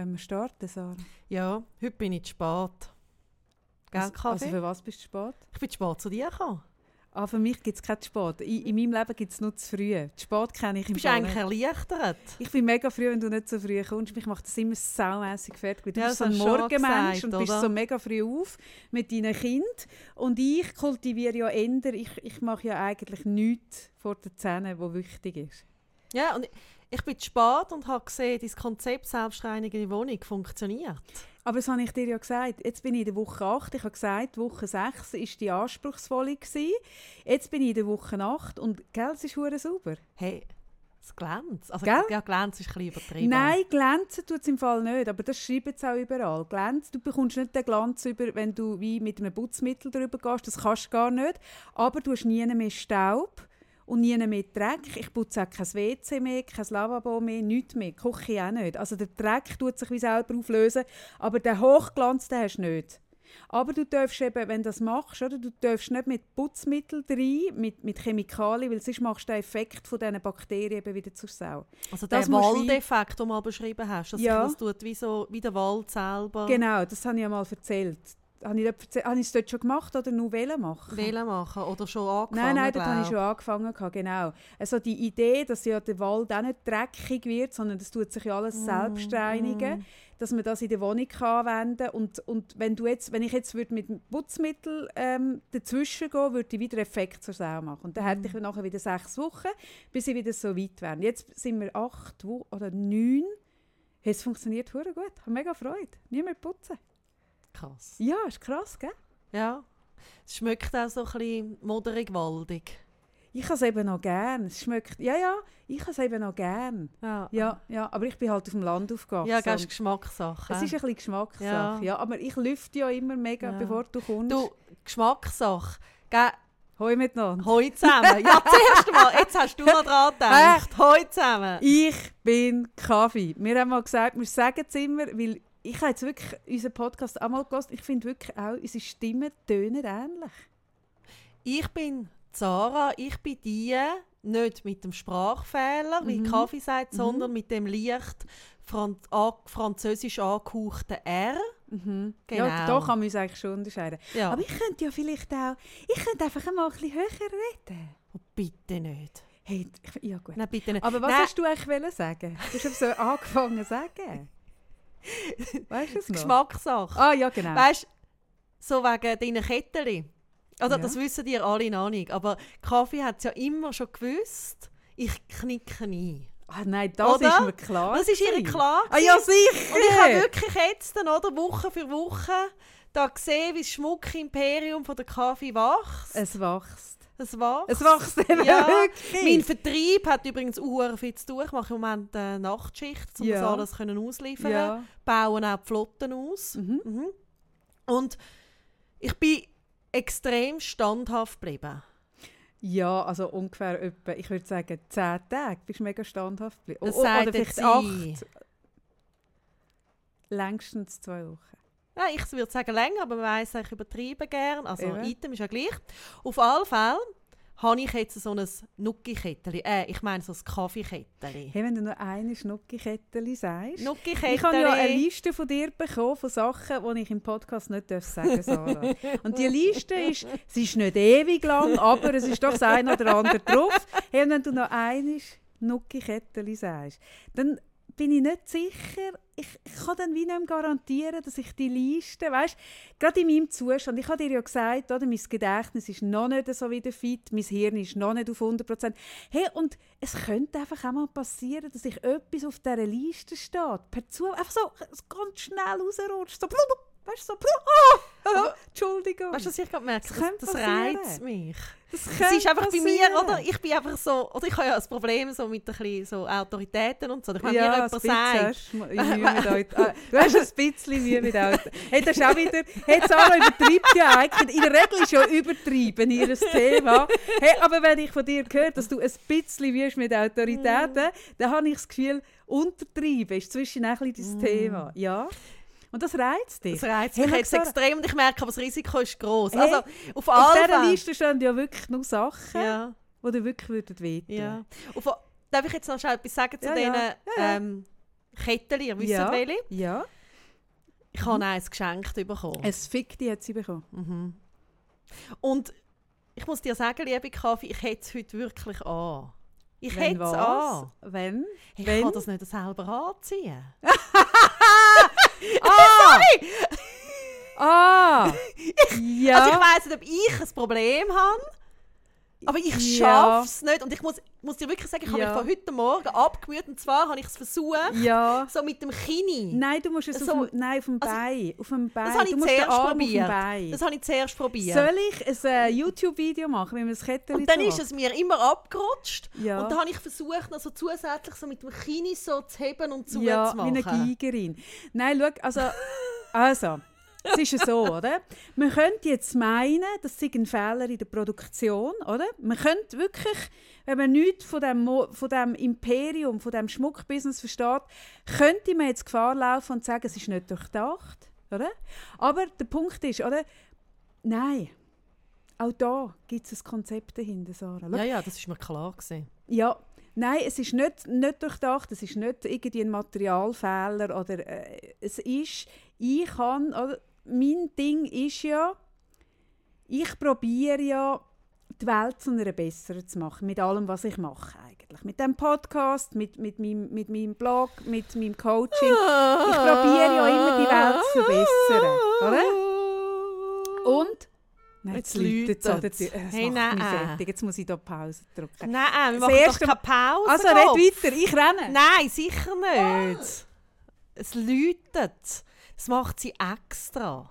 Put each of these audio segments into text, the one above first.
Wenn wir starten, Sarah. Ja, heute bin ich zu spät. Gell, Also, Kaffee? also für was bist du spät? ich bin zu spät zu dir gekommen. Ah, für mich gibt es kein Spät. In, in meinem Leben gibt es nur zu früh. Spät kenne ich Du im bist Fall eigentlich erleichtert. Ich bin mega früh, wenn du nicht so früh kommst. Mich macht das immer saumässig fertig. Du Ja, bist so ein du Morgenmensch gesagt, und bist oder? so mega früh auf mit deinen Kind. Und ich kultiviere ja eher, ich, ich mache ja eigentlich nichts vor den Zähnen, was wichtig ist. Ja, und ich bin zu spät und habe gesehen, dein Konzept selbstreinigende Wohnung funktioniert. Aber das habe ich dir ja gesagt. Jetzt bin ich in der Woche 8. Ich habe gesagt, Woche 6 war die anspruchsvolle. Gewesen. Jetzt bin ich in der Woche 8 und gell, es ist sauber. Hey, es glänzt. Also, Gell? ja, glänzt ist ein bisschen übertrieben. Nein, glänzen tut es im Fall nicht, aber das schreiben sie auch überall. Glänz, du bekommst nicht den Glanz über, wenn du wie mit einem Putzmittel drüber gehst, das kannst du gar nicht. Aber du hast nie mehr Staub und nie mehr Dreck. Ich putze auch kein WC mehr, kein Lavabo mehr, nichts mehr, die Küche auch nicht. Also der Dreck tut sich wie selber auflösen, aber den Hochglanz den hast du nicht. Aber du darfst eben, wenn du das machst, oder, du darfst nicht mit Putzmittel rein, mit, mit Chemikalien, weil sonst machst du den Effekt von diesen Bakterien eben wieder zur Sau. Also Das wie- Waldeffekt, den du mal beschrieben hast, dass Ja. das tut wie, so, wie der Wald selber Genau, das habe ich ja mal erzählt. Habe ich, dort habe ich es dort schon gemacht oder nur wollen machen? wählen machen oder schon angefangen. Nein, nein, dort habe ich schon angefangen. Genau. Also die Idee, dass ja der Wald auch nicht dreckig wird, sondern das tut sich ja alles Mm, selbst reinigen, dass man das in der Wohnung kann anwenden und und wenn du jetzt, wenn ich jetzt würde mit dem Putzmittel ähm, dazwischen gehen, würde ich wieder Effekt zur Sau machen. Und dann hätte Mm. ich nachher wieder sechs Wochen, bis ich wieder so weit wäre. Jetzt sind wir acht oder neun. Hey, es funktioniert gut. Ich habe mega Freude. Nie mehr putzen. Krass. Ja, ist krass, gell? Ja. Es schmeckt auch so ein bisschen moderig waldig. Ich habe es eben noch gern. Es schmeckt, ja, ja, ich habe es eben noch gern. Ja, Ja, ja, aber ich bin halt auf dem Land aufgewachsen. ja das ist Geschmackssache. es ist ein bisschen Geschmackssache. Ja. Ja. aber ich lüfte ja immer mega, Ja. bevor du kommst. Du, Geschmackssache. Gell, Hoi miteinander. Hoi zusammen. Ja, zuerst mal. Jetzt hast du noch dran gedacht. Hoi zusammen. Ich bin Kaffee. Wir haben mal gesagt, wir sagen es immer, weil ich habe jetzt wirklich unseren Podcast auch mal gehört. Ich finde wirklich auch, unsere Stimmen tönen ähnlich. Ich bin Zara. Ich bin die, nicht mit dem Sprachfehler, wie Mhm. Kaffee sagt, sondern mit dem leicht Fran an französisch angehauchten R. Mhm. Genau. Ja, da kann man uns eigentlich schon unterscheiden. Ja. Aber ich könnte ja vielleicht auch, ich könnte einfach mal ein bisschen höher reden. Oh, bitte nicht. Hey, ja gut. Nein, bitte nicht. Aber was Nein, hast du eigentlich sagen? Du hast so angefangen zu sagen. Weißt du es? Geschmackssache. Ah, ja, genau. Weißt du, so wegen deinen Kettchen. Oder Ja. das wissen die alle noch nicht. Aber Kaffee hat es ja immer schon gewusst. Ich knicke ein. ah, nein, das Oder? ist mir klar. Das ist ihr klar. Ah, ja, sicher. Und ich habe wirklich jetzt, dann, oder, Woche für Woche da gesehen, wie das Schmuckimperium von der Kaffee wächst. Es wächst. Es wächst. Es wächst eben Ja, wirklich. Mein Vertrieb hat übrigens auch viel zu tun. Ich mache im Moment eine Nachtschicht, um Ja. das alles können ausliefern Ja. Bauen auch die Flotten aus. Mhm. Mhm. Und ich bin extrem standhaft geblieben. ja, also ungefähr etwa, ich würde sagen, zehn Tage bist du mega standhaft geblieben. Das Oder vielleicht sie. acht. Längstens zwei Wochen. Ja, ich würde sagen länger, aber man weiss, ich übertreibe gern. Also Eben. Item ist ja gleich. Auf alle Fälle habe ich jetzt so ein Nucki-Kettchen. Äh, ich meine so ein Kaffeekettchen. Hey, wenn du noch eine Schnucki-Kettchen sagst. Nucki-Kettchen. Ich habe ja eine Liste von dir bekommen von Sachen, die ich im Podcast nicht darf sagen Sarah. Und die Liste ist, sie ist nicht ewig lang, aber es ist doch das eine oder andere drauf. Hey, wenn du noch eine Nucki-Kettchen sagst, dann bin ich nicht sicher, ich, ich kann dann wie nicht garantieren, dass ich die Liste, weißt gerade in meinem Zustand, ich habe dir ja gesagt, oder, mein Gedächtnis ist noch nicht so wieder fit, mein Hirn ist noch nicht auf 100%. Hey, und es könnte einfach auch mal passieren, dass ich etwas auf dieser Liste steht, per Zufall, einfach so ganz schnell rausrutscht, so, blub, weißt du, so, oh, Entschuldigung. Weißt du, was ich gerade merke? Das Das, das passieren. reizt mich. das Es ist einfach bei mir, passieren. oder? Ich bin einfach so, oder ich habe ja ein Problem so mit ein bisschen so Autoritäten und so. Wenn mir ja, jemand ein sagt, hast du mit ah, Du hast ein bisschen Mühe mit Auto. Hey, das ist auch wieder... Hey, Sarah übertreibt ja eigentlich. In der Regel ist ja übertrieben ihr Thema. Hey, aber wenn ich von dir höre, dass du ein bisschen Mühe mit Autoritäten, dann habe ich das Gefühl, untertreiben ist zwischen ein bisschen dein Thema. Ja? Und das reizt dich. das reizt mich jetzt extrem und ich merke, aber das Risiko ist groß. Hey, also Auf auf dieser. Liste stehen ja wirklich nur Sachen, Ja, die dir wirklich würden wehtun ja. Auf, darf ich jetzt noch schnell etwas sagen zu Ja, denen? ja. Ja. Ähm, Kettchen, ihr wisst Ja. welche. Ja. Ich habe eins geschenkt bekommen. Ein Fickti hat sie bekommen. Mhm. Und ich muss dir sagen, liebe Kaffee, ich hätte es heute wirklich an. Ich hätte es an. Wenn? Ich Wenn? kann das nicht selber anziehen. Ah! ah! ja. Also ich weiss nicht, ob ich ein Problem habe, aber ich Ja. schaffe es nicht. Und ich muss, muss dir wirklich sagen, ich habe Ja. mich von heute Morgen abgemüht. Und zwar habe ich es versucht, ja. so mit dem Kinn. Nein, du musst es So- auf dem, nein, auf dem also, Bein. Auf dem Bein. Das habe du ich den zuerst probiert. Das habe ich zuerst probiert. Soll ich ein äh, YouTube-Video machen, wie man das Kettchen Und dann so ist es mir immer abgerutscht. Ja. Und dann habe ich versucht, noch so zusätzlich so mit dem Kinn so zu heben und zu ja, zu wie machen. eine Geigerin. Nein, schau, also, also, es ist ja so, oder? Man könnte jetzt meinen, das sei ein Fehler in der Produktion, oder? Man könnte wirklich, wenn man nichts von dem, von dem Imperium, von dem Schmuckbusiness versteht, könnte man jetzt Gefahr laufen und sagen, es ist nicht durchdacht, oder? Aber der Punkt ist, oder? Nein, auch da gibt es ein Konzept dahinter, Sarah. Schau, Ja, ja, das ist mir klar gewesen. ja, nein, es ist nicht, nicht durchdacht, es ist nicht irgendwie ein Materialfehler oder äh, es ist, ich kann, oder, mein Ding ist ja, ich probiere ja, die Welt zu einer besseren zu machen, mit allem, was ich mache eigentlich. Mit dem Podcast, mit, mit, meinem, mit meinem Blog, mit meinem Coaching. Ich probiere ja immer, die Welt zu verbessern, oder? Und? Nein, Jetzt an. Tür. Es Hey, macht mich nein. Jetzt muss ich hier Pause drücken. Nein, wir Das machen erste- doch keine Pause. Also, red weiter, ich renne. Nein, sicher nicht. Es läutet. Das macht sie extra.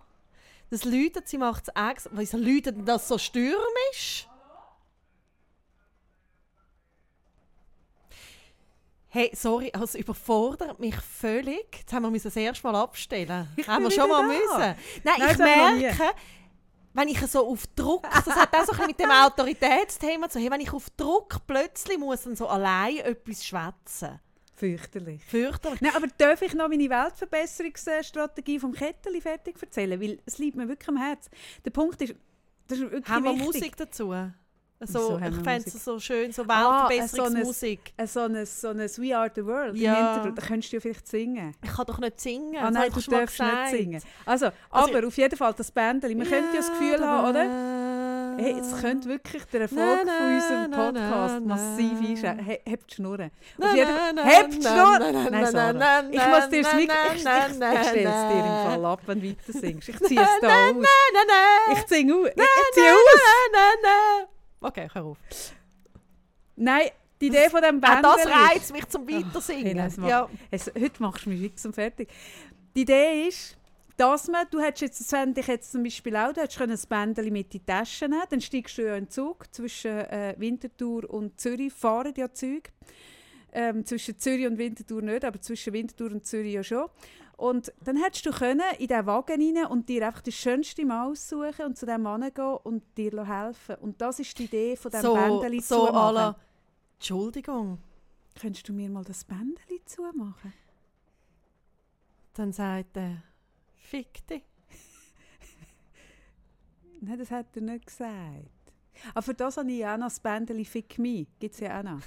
Das läutet, sie macht es extra. Wieso läutet das so stürmisch? Hey, sorry, es überfordert mich völlig. Jetzt haben wir das erste Mal abstellen. Ich haben wir schon mal da. müssen. Nein, Nein, ich merke, wenn ich so auf Druck, das hat auch so ein bisschen mit dem Autoritätsthema zu tun, wenn ich auf Druck plötzlich muss dann so allein etwas schwätzen. Fürchterlich. Fürchterlich. Nein, aber darf ich noch meine Weltverbesserungsstrategie vom Ketteli fertig erzählen? Weil es liegt mir wirklich am Herzen. Der Punkt ist, das ist wirklich Haben wir wichtig. Musik dazu? So, haben ich fände es so schön, so Ah, Weltverbesserungsmusik. Äh, So ein, so ein We Are The World Ja. im Hintergrund. Da könntest du ja vielleicht singen. ich kann doch nicht singen. Ah nein, du ich darfst nicht singen. Also, Also- aber auf jeden Fall das Bändeli. Man könnte ja das Gefühl haben, oder? Hey, es könnte wirklich der Erfolg Na, von unserem Podcast na, massiv einschränken. He, hebt die Schnurren. Auf jeden Fall. Hebt die Schnurren! Nein, Sarah. Ich muss dir das na, Ich, ich, ich stelle es dir im. Fall ab, wenn du weiter singst. Ich ziehe es da aus. Nein, nein, Ich singe aus. Ich, ziehe aus. nein, nein. Okay, hör auf. Nein, die Idee von dem Auch Bändeli... das reizt mich zum hey, Weitersingen. es macht- ja. Es, heute machst du mich fix und fertig. Die Idee ist, dass man, du hättest jetzt, das ich jetzt zum Beispiel auch, du hättest ein Bändeli mit in die Tasche nehmen dann steigst du ja in den Zug zwischen äh, Winterthur und Zürich, fahren ja Züge. Ähm, zwischen Zürich und Winterthur nicht, aber zwischen Winterthur und Zürich ja schon. Und dann hättest du können in diesen Wagen rein und dir einfach das schönste Mal aussuchen und zu dem Mann gehen und dir helfen. Und das ist die Idee von diesem So, Bändeli so zumachen. à la- Entschuldigung. Könntest du mir mal das Bändeli zumachen? Dann sagt er, fick dich. Nein, das hat er nicht gesagt. Aber für das habe ich auch noch das Bändeli «Fick me». Gibt es ja auch noch.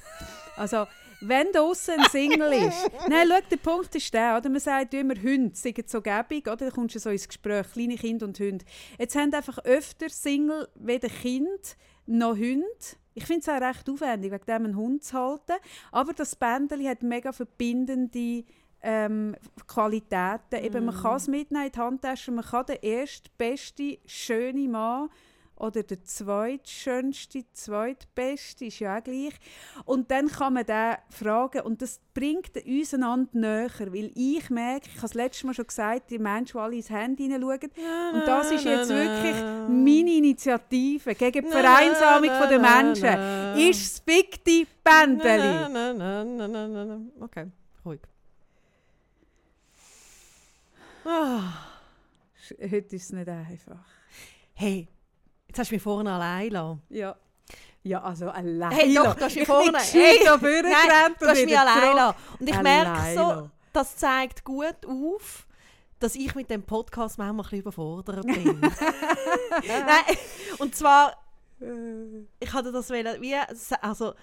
Also, wenn draussen ein Single ist... Nein, schau, der Punkt ist der, oder? Man sagt immer, Hunde sind so gäbig, oder? Da kommst du so ins Gespräch, kleine Kinder und Hunde. Jetzt haben einfach öfter Single weder Kind noch Hunde. Ich finde es auch recht aufwendig, wegen dem einen Hund zu halten. Aber das Bändeli hat mega verbindende ähm, Qualitäten. Eben, man kann es mitnehmen in die Handtasche. Man kann den ersten, besten, schönen Mann oder der zweitschönste, zweitbeste, ist ja auch gleich. Und dann kann man den fragen und das bringt uns einander näher, weil ich merke, ich habe es letztes Mal schon gesagt, die Menschen, die alle ins Handy hineinschauen, und das ist jetzt wirklich meine Initiative gegen die Vereinsamung der Menschen, ist das Big Die Bändeli. Okay, ruhig. Ah. Heute ist es nicht einfach. Hey, jetzt hast du mich vorne allein gelassen. Ja. Ja, also allein. Hey, doch, du hast mich ich vorne. bin gescheit da vorne Nein, du hast mich allein gelassen. Und ich merke so, lassen. das zeigt gut auf, dass ich mit dem Podcast manchmal ein bisschen überfordert bin. Nein, und zwar, ich hatte das wie, also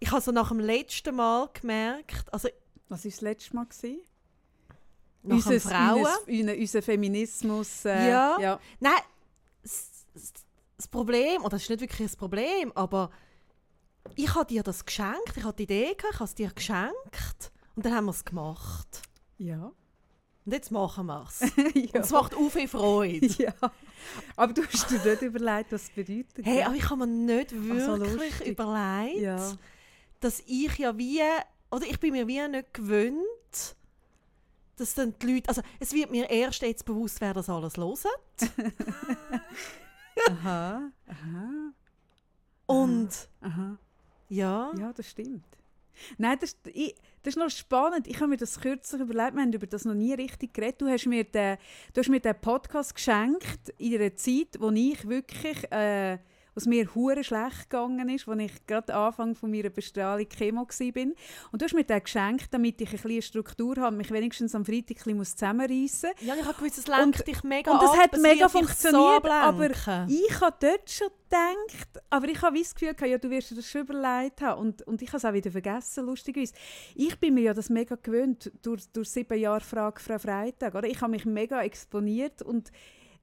ich habe so nach dem letzten Mal gemerkt, also Was war das letzte Mal? Gewesen? Dem Frauen. Unser, unser Feminismus. Äh, Ja. ja. Nein, das, das- das Problem, oder das ist nicht wirklich ein Problem, aber ich habe dir das geschenkt, ich habe die Idee gehabt, ich habe es dir geschenkt und dann haben wir es gemacht. Ja. Und jetzt machen wir es. ja. Es macht auch viel Freude. ja. Aber du hast dir nicht überlegt, was es bedeutet. Hey, aber ich habe mir nicht Also wirklich lustig. überlegt, ja. dass ich ja wie, oder ich bin mir wie nicht gewöhnt, dass dann die Leute, also es wird mir erst jetzt bewusst, wer das alles hören. Aha. Aha. Und Aha. ja, Ja, das stimmt. Nein, das, ich, das ist noch spannend. Ich habe mir das kürzlich überlegt, wir haben über das noch nie richtig geredet. Du hast mir den, du hast mir den Podcast geschenkt in einer Zeit, wo ich wirklich, äh, was mir hure schlecht gegangen ist, wo ich gerade am Anfang von meiner Bestrahlung Chemo war. Und du hast mir den geschenkt, damit ich ein bisschen Struktur habe, mich wenigstens am Freitag ein bisschen muss zusammenreissen ja ich habe gewusst, es lenkt dich mega und es ab, hat mega funktioniert, so aber. Ich habe dort schon gedacht, aber ich habe das Gefühl, gehabt, ja, du wirst dir das schon überlegt haben. Und, und ich habe es auch wieder vergessen, lustigerweise. Ich bin mir ja das mega gewöhnt, durch, durch sieben Jahre Frage Frau Freitag. Oder? Ich habe mich mega exponiert und,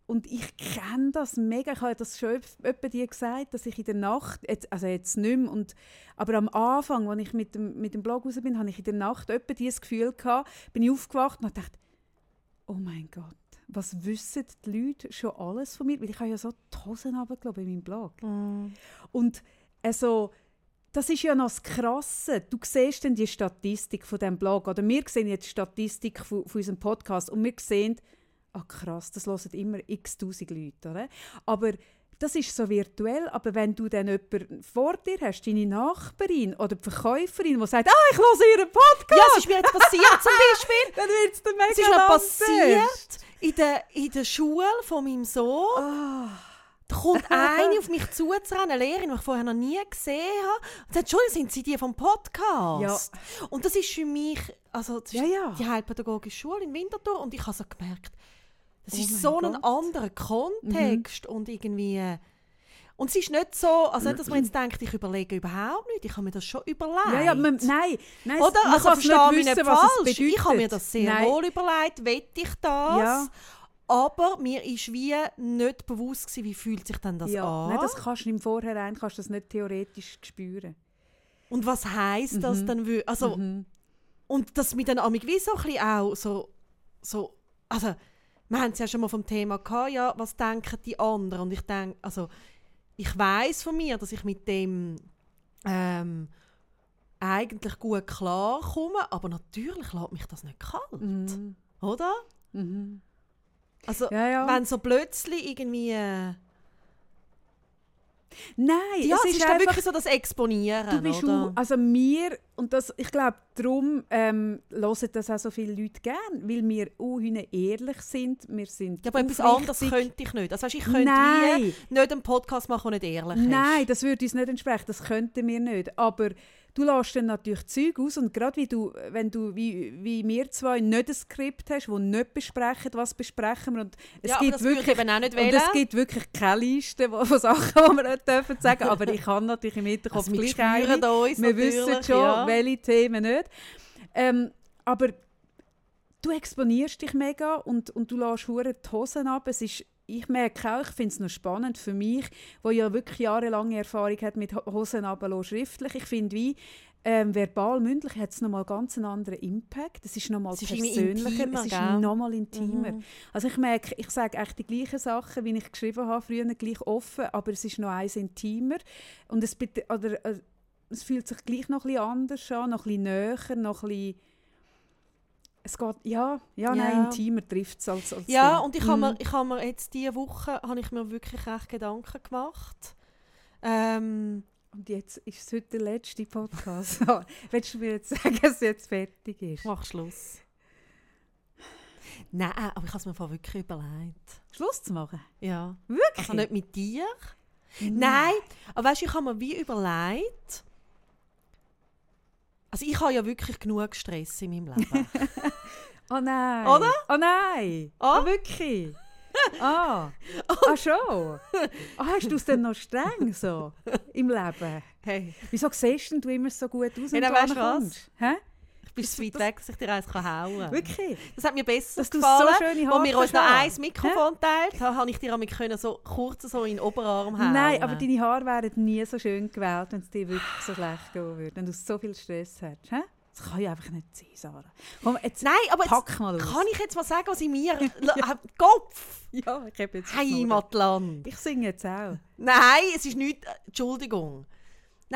und ich kenne das mega. Ich habe das schon öppe dir gesagt, dass ich in der Nacht, jetzt, also jetzt nicht mehr, und, aber am Anfang, als ich mit dem, mit dem Blog raus bin, habe ich in der Nacht öppe dieses Gefühl gehabt, bin ich aufgewacht und gedacht, oh mein Gott, was wissen die Leute schon alles von mir? Weil ich habe ja so die Hosen runtergelassen in meinem Blog. Mm. Und also, das ist ja noch das Krasse. Du siehst dann die Statistik von diesem Blog. Oder wir sehen jetzt die Statistik von, von unserem Podcast und wir sehen, ah krass, das hören immer x tausend Leute. Oder? Aber das ist so virtuell, aber wenn du dann jemanden vor dir hast, deine Nachbarin oder die Verkäuferin, die sagt, ah, ich höre ihren Podcast, Ja, es ist mir jetzt passiert zum Beispiel. dann wird es dann mega Es ist mir passiert in der, in der Schule von meinem Sohn. Ah. Da kommt eine auf mich zuzurennen, eine Lehrerin, die ich vorher noch nie gesehen habe. Und sagt, Entschuldigung, sind Sie die vom Podcast? Und das ist für mich, also das ist Ja, ja. die Heilpädagogische Schule in Winterthur und ich habe so gemerkt, das Oh ist so ein Gott. anderer Kontext und irgendwie... Und es ist nicht so, also nicht, dass man jetzt denkt, ich überlege überhaupt nicht, ich habe mir das schon überlegt. Ja, ja, man, nein, nein, Oder? man Also verstehe mich nicht falsch. Ich habe mir das sehr Nein. wohl überlegt, will ich das? Ja. Aber mir ist wie nicht bewusst gewesen, wie fühlt sich denn das ja. an? Nein, das kannst du im Vorhinein kannst du das nicht theoretisch spüren. Und was heisst das Mhm. dann? wö- Also, Mhm. Und dass mir dann wie so ein bisschen auch so, so also wir haben es ja schon mal vom Thema gehabt, ja, was denken die anderen? Und ich denke, also ich weiß von mir, dass ich mit dem ähm, eigentlich gut klarkomme, aber natürlich lässt mich das nicht kalt, Mhm. oder? Mhm. Also Ja, ja. wenn so plötzlich irgendwie, äh, Nein, ja, es ist, dann einfach, wirklich so das Exponieren, du bist oder? auch, also mir und das, ich glaube, darum ähm, hören das auch so viele Leute gern, weil wir auch ehrlich sind. Wir sind ja, aber etwas anderes könnte ich nicht. Also weißt, ich könnte Nein. wie nicht einen Podcast machen, der nicht ehrlich ist. Nein, das würde uns nicht entsprechen, das könnten wir nicht. Aber du lässt dann natürlich Zeug aus und gerade wie du, wenn du wie, wie wir zwei nicht ein Skript hast, wo nicht besprechen, was besprechen wir und es ja, gibt wirklich ich eben auch nicht und wählen. es gibt wirklich keine Liste von Sachen, die wir nicht dürfen sagen aber ich kann natürlich im Hinterkopf also gleich eine. uns Wir wissen schon, ja. welche Themen nicht. Ähm, aber du exponierst dich mega und, und du lässt hure die Hosen ab. Es ist, ich merke auch, ich finde es noch spannend für mich, wo ja wirklich jahrelange Erfahrung hat mit Ho- Hosen schriftlich. Ich finde, wie ähm, verbal, mündlich hat es nochmal ganz einen anderen Impact. Es ist nochmal persönlicher, intimer, es ist nochmal intimer. Mhm. Also ich merke, ich sage echt die gleichen Sachen, wie ich geschrieben habe, früher gleich offen, aber es ist noch eins intimer. Und es, oder, äh, es fühlt sich gleich noch ein bisschen anders an, noch ein bisschen näher, noch ein bisschen... Es geht, ja, ja, Ja. nein, intimer trifft es als, als Ja, Ding. und ich habe Mhm. mir, ich habe mir jetzt diese Woche habe ich mir wirklich recht Gedanken gemacht. Ähm, Und jetzt ist es heute der letzte Podcast. Willst du mir jetzt sagen, dass es jetzt fertig ist? mach Schluss. Nein, aber ich habe es mir vorher wirklich überlegt. Schluss zu machen? Ja. Wirklich? Also nicht mit dir. Nein. Nein, aber weißt du, ich habe mir wie überlegt. Also ich habe ja wirklich genug Stress in meinem Leben. Oh nein. Oder? Oh nein. Ah? Oh, wirklich? Ah. ah, schon? Ah, hast du es denn noch streng so im Leben? hey. Wieso siehst denn du immer so gut aus, wenn Ja, du du ankommst? Hä? Bist so weit weg, dass ich dir eins kann hauen kann. Wirklich? Das hat mir besser Dass du gefallen. so schöne Haare Als wir uns noch ein Mikrofon teilt haben, habe ich dir einmal können so kurz so in den Oberarm hauen. Nein, aber deine Haare wären nie so schön gewählt, wenn es dir wirklich so schlecht gehen würde. Wenn du so viel Stress hast. Hä? Das kann ja einfach nicht sein, Sarah. Komm, jetzt Nein, aber pack mal aus. kann ich jetzt mal sagen, was in mir... ja. Kopf! Ja, ich habe jetzt... Heimatland! Ich singe jetzt auch. Nein, es ist nicht. Entschuldigung.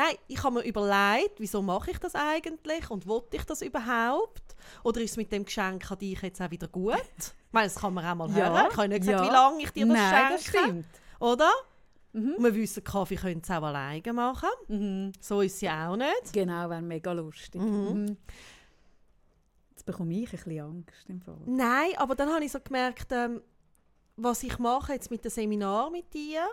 Nein, ich habe mir überlegt, wieso mache ich das eigentlich und wollte ich das überhaupt? Oder ist es mit dem Geschenk an dich jetzt auch wieder gut? Ich meine, das kann man auch mal Ja, hören. Ich habe nicht gesagt, ja. wie lange ich dir das Nein, das schenke. stimmt. Oder? Mhm. Und wir wissen, Kaffee können es auch alleine machen. Mhm. So ist sie auch nicht. Genau, wäre mega lustig. Mhm. Mhm. Jetzt bekomme ich ein bisschen Angst im Fall. Nein, aber dann habe ich so gemerkt, ähm, was ich mache jetzt mit dem Seminar mit dir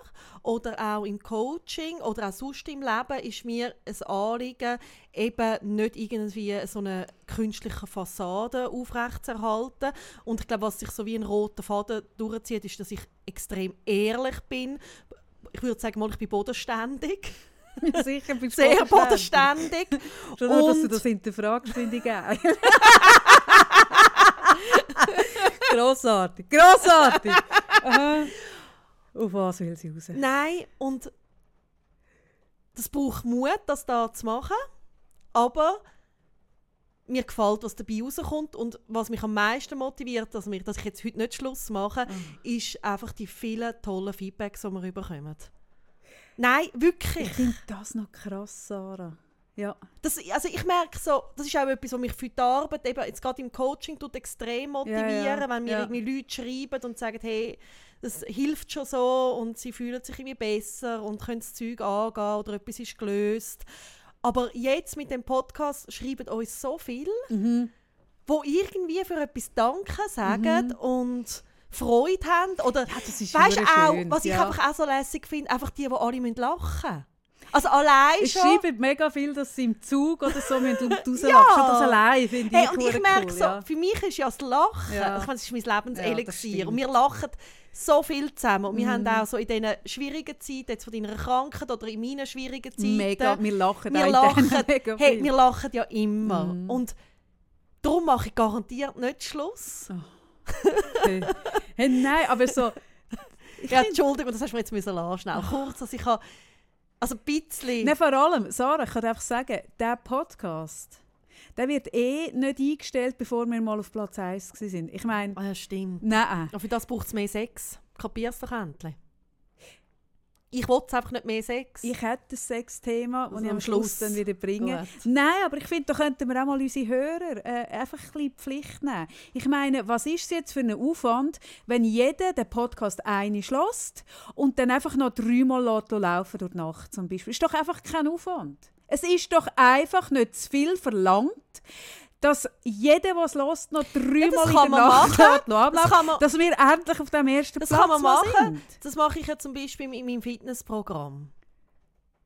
oder auch im Coaching oder auch sonst im Leben, ist mir ein Anliegen, eben nicht irgendwie so eine künstliche Fassade aufrechtzuerhalten. Und ich glaube, was sich so wie ein roter Faden durchzieht, ist, dass ich extrem ehrlich bin. Ich würde sagen, mal, ich bin bodenständig. Sicher, bist du Sehr bodenständig. Schon nur, dass du das hinterfragst, finde ich geil. grossartig, grossartig. Aha. Auf was will sie raus? Nein, und das braucht Mut, das da zu machen. Aber mir gefällt, was dabei rauskommt. Und was mich am meisten motiviert, dass, wir, dass ich jetzt heute nicht Schluss mache, Mhm. ist einfach die vielen tollen Feedbacks, die wir bekommen. Nein, wirklich. Ich finde das noch krass, Sarah. Ja. Das, also ich merke so, das ist auch etwas, was mich für die Arbeit, eben jetzt gerade im Coaching, tut extrem motivieren, Ja, ja, wenn mir ja. irgendwie Leute schreiben und sagen, hey, das hilft schon so und sie fühlen sich irgendwie besser und können das Zeug angehen oder etwas ist gelöst. Aber jetzt mit dem Podcast schreiben uns so viel, Mhm. wo irgendwie für etwas Danke sagen und Freude haben oder Ja, weißt auch, was ich einfach auch so lässig finde, einfach die, die alle müssen lachen müssen. Also allein Es schon. schreiben mega viel, dass sie im Zug oder so mit rauslachen. Ja. Schon das allein finde ich Hey, und ich merke cool, so, ja. für mich ist ja das Lachen, Ja. ich meine, das ist mein Ja, Lebenselixier. stimmt. und wir lachen so viel zusammen. Und wir Mhm. haben auch so in diesen schwierigen Zeiten, jetzt von deiner Krankheit oder in meinen schwierigen Zeiten, Mega, wir lachen wir lachen, hey, wir lachen ja immer. Mhm. Und darum mache ich garantiert nicht Schluss. hey. hey, nein, aber so... Ich Ja, Entschuldigung, das hast du mir jetzt müssen lassen, schnell. Kurz, dass ich habe, also ein bisschen... Nein, vor allem, Sarah, ich kann einfach sagen, der Podcast, der wird eh nicht eingestellt, bevor wir mal auf Platz 1 sind. Ich meine, Ah, ja, stimmt. nein. Aber für das braucht es mehr Sex. Kapierst du doch endlich? Ich will einfach nicht mehr Sex. Ich hätte ein Sexthema, das Also ich am Schluss Schluss. dann wieder bringe. Gut. Nein, aber ich finde, da könnten wir auch mal unsere Hörer äh, einfach ein bisschen Pflicht nehmen. Ich meine, was ist es jetzt für ein Aufwand, wenn jeder den Podcast eine schloss und dann einfach noch dreimal laufen durch die Nacht zum Beispiel? Ist doch einfach kein Aufwand. Es ist doch einfach nicht zu viel verlangt, dass jeder, der es hört, noch dreimal das in der Nacht machen. Das kann man- dass wir endlich auf dem ersten Das Platz kann man machen. sind. Das mache ich ja zum Beispiel in meinem Fitnessprogramm.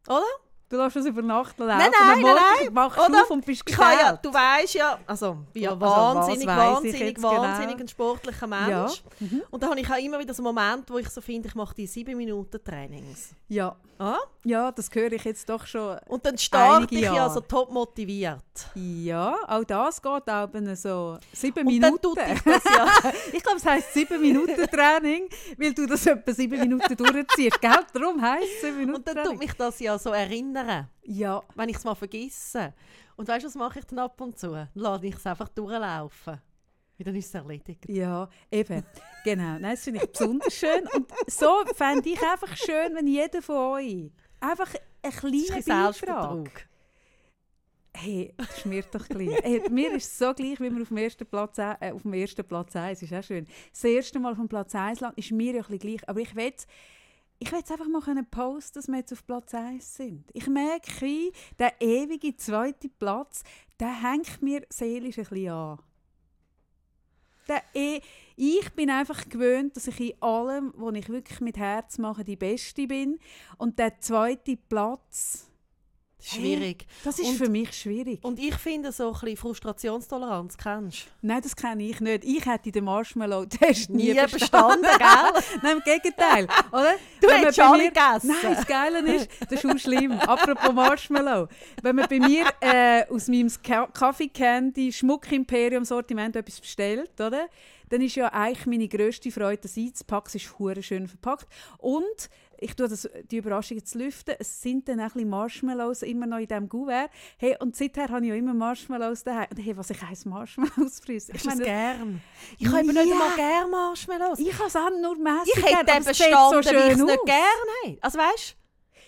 Oder? Du lässt es über Nacht laufen. Nein, nein, Morgen nein, machst du oder? auf und bist habe ja, du weißt ja, also bin ja Also, wahnsinnig, wahnsinnig, jetzt genau? wahnsinnig ein sportlicher Mensch. Ja. Mhm. Und da habe ich auch immer wieder so einen Moment, wo ich so finde, ich mache die 7 Minuten Trainings. Ja. Ah? ja, das höre ich jetzt doch schon. Und dann starte ich ja Jahre. so top motiviert. Ja, auch das geht auch eben so sieben Und dann Minuten. tut ich das ja. ich glaube, es heisst sieben Minuten Training, weil du das etwa sieben Minuten durchziehst, gell? Darum heisst es sieben Minuten Und dann tut Training. mich das ja so erinnern, Ja, wenn ich es mal vergesse. Und weißt du, was mache ich dann ab und zu? Lade ich es einfach durchlaufen. Und dann ist es erledigt. ja, eben. Genau, Nein, das finde ich besonders schön. Und so fände ich einfach schön, wenn jeder von euch einfach ein bisschen Beitrag... Hey, das ist mir doch gleich. Hey, mir ist es so gleich, wie wir auf dem ersten Platz, äh, auf dem ersten Platz 1, ist auch schön. Das erste Mal vom Platz 1 landen, ist mir ja ein bisschen gleich. Aber ich will ich will jetzt einfach mal posten, dass wir jetzt auf Platz 1 sind. Ich merke, der ewige zweite Platz, der hängt mir seelisch ein bisschen an. Der e ich bin einfach gewöhnt, dass ich in allem, was ich wirklich mit Herz mache, die Beste bin. Und der zweite Platz, Das ist schwierig. Das ist Und- für mich schwierig. Und ich finde so ein bisschen Frustrationstoleranz, kennst du? Nein, das kenne ich nicht. Ich hätte den Marshmallow-Test nie, Nie bestanden, gell? Nein, im Gegenteil. Oder? Du Wenn hättest alle mir- gegessen. Nein, das Geile ist, das ist auch schlimm. Apropos Marshmallow. Wenn man bei mir äh, aus meinem Ka- Kaffee Candy Schmuckimperium Sortiment etwas bestellt, oder? Dann ist ja eigentlich meine grösste Freude, das einzupacken. Es ist schön verpackt. Und ich tue das, die Überraschung jetzt lüften. Es sind dann auch ein bisschen Marshmallows immer noch in diesem Kuvert. Hey, und seither habe ich ja immer Marshmallows daheim. Und hey, was ich heiß Marshmallows frisse. Ich meine, gern. Ich habe Ja. nicht einmal gerne Marshmallows. Ich habe es auch nur mässig Ich gern, hätte sieht bestanden, so weil ich es schön nicht aus. gerne habe. Also weißt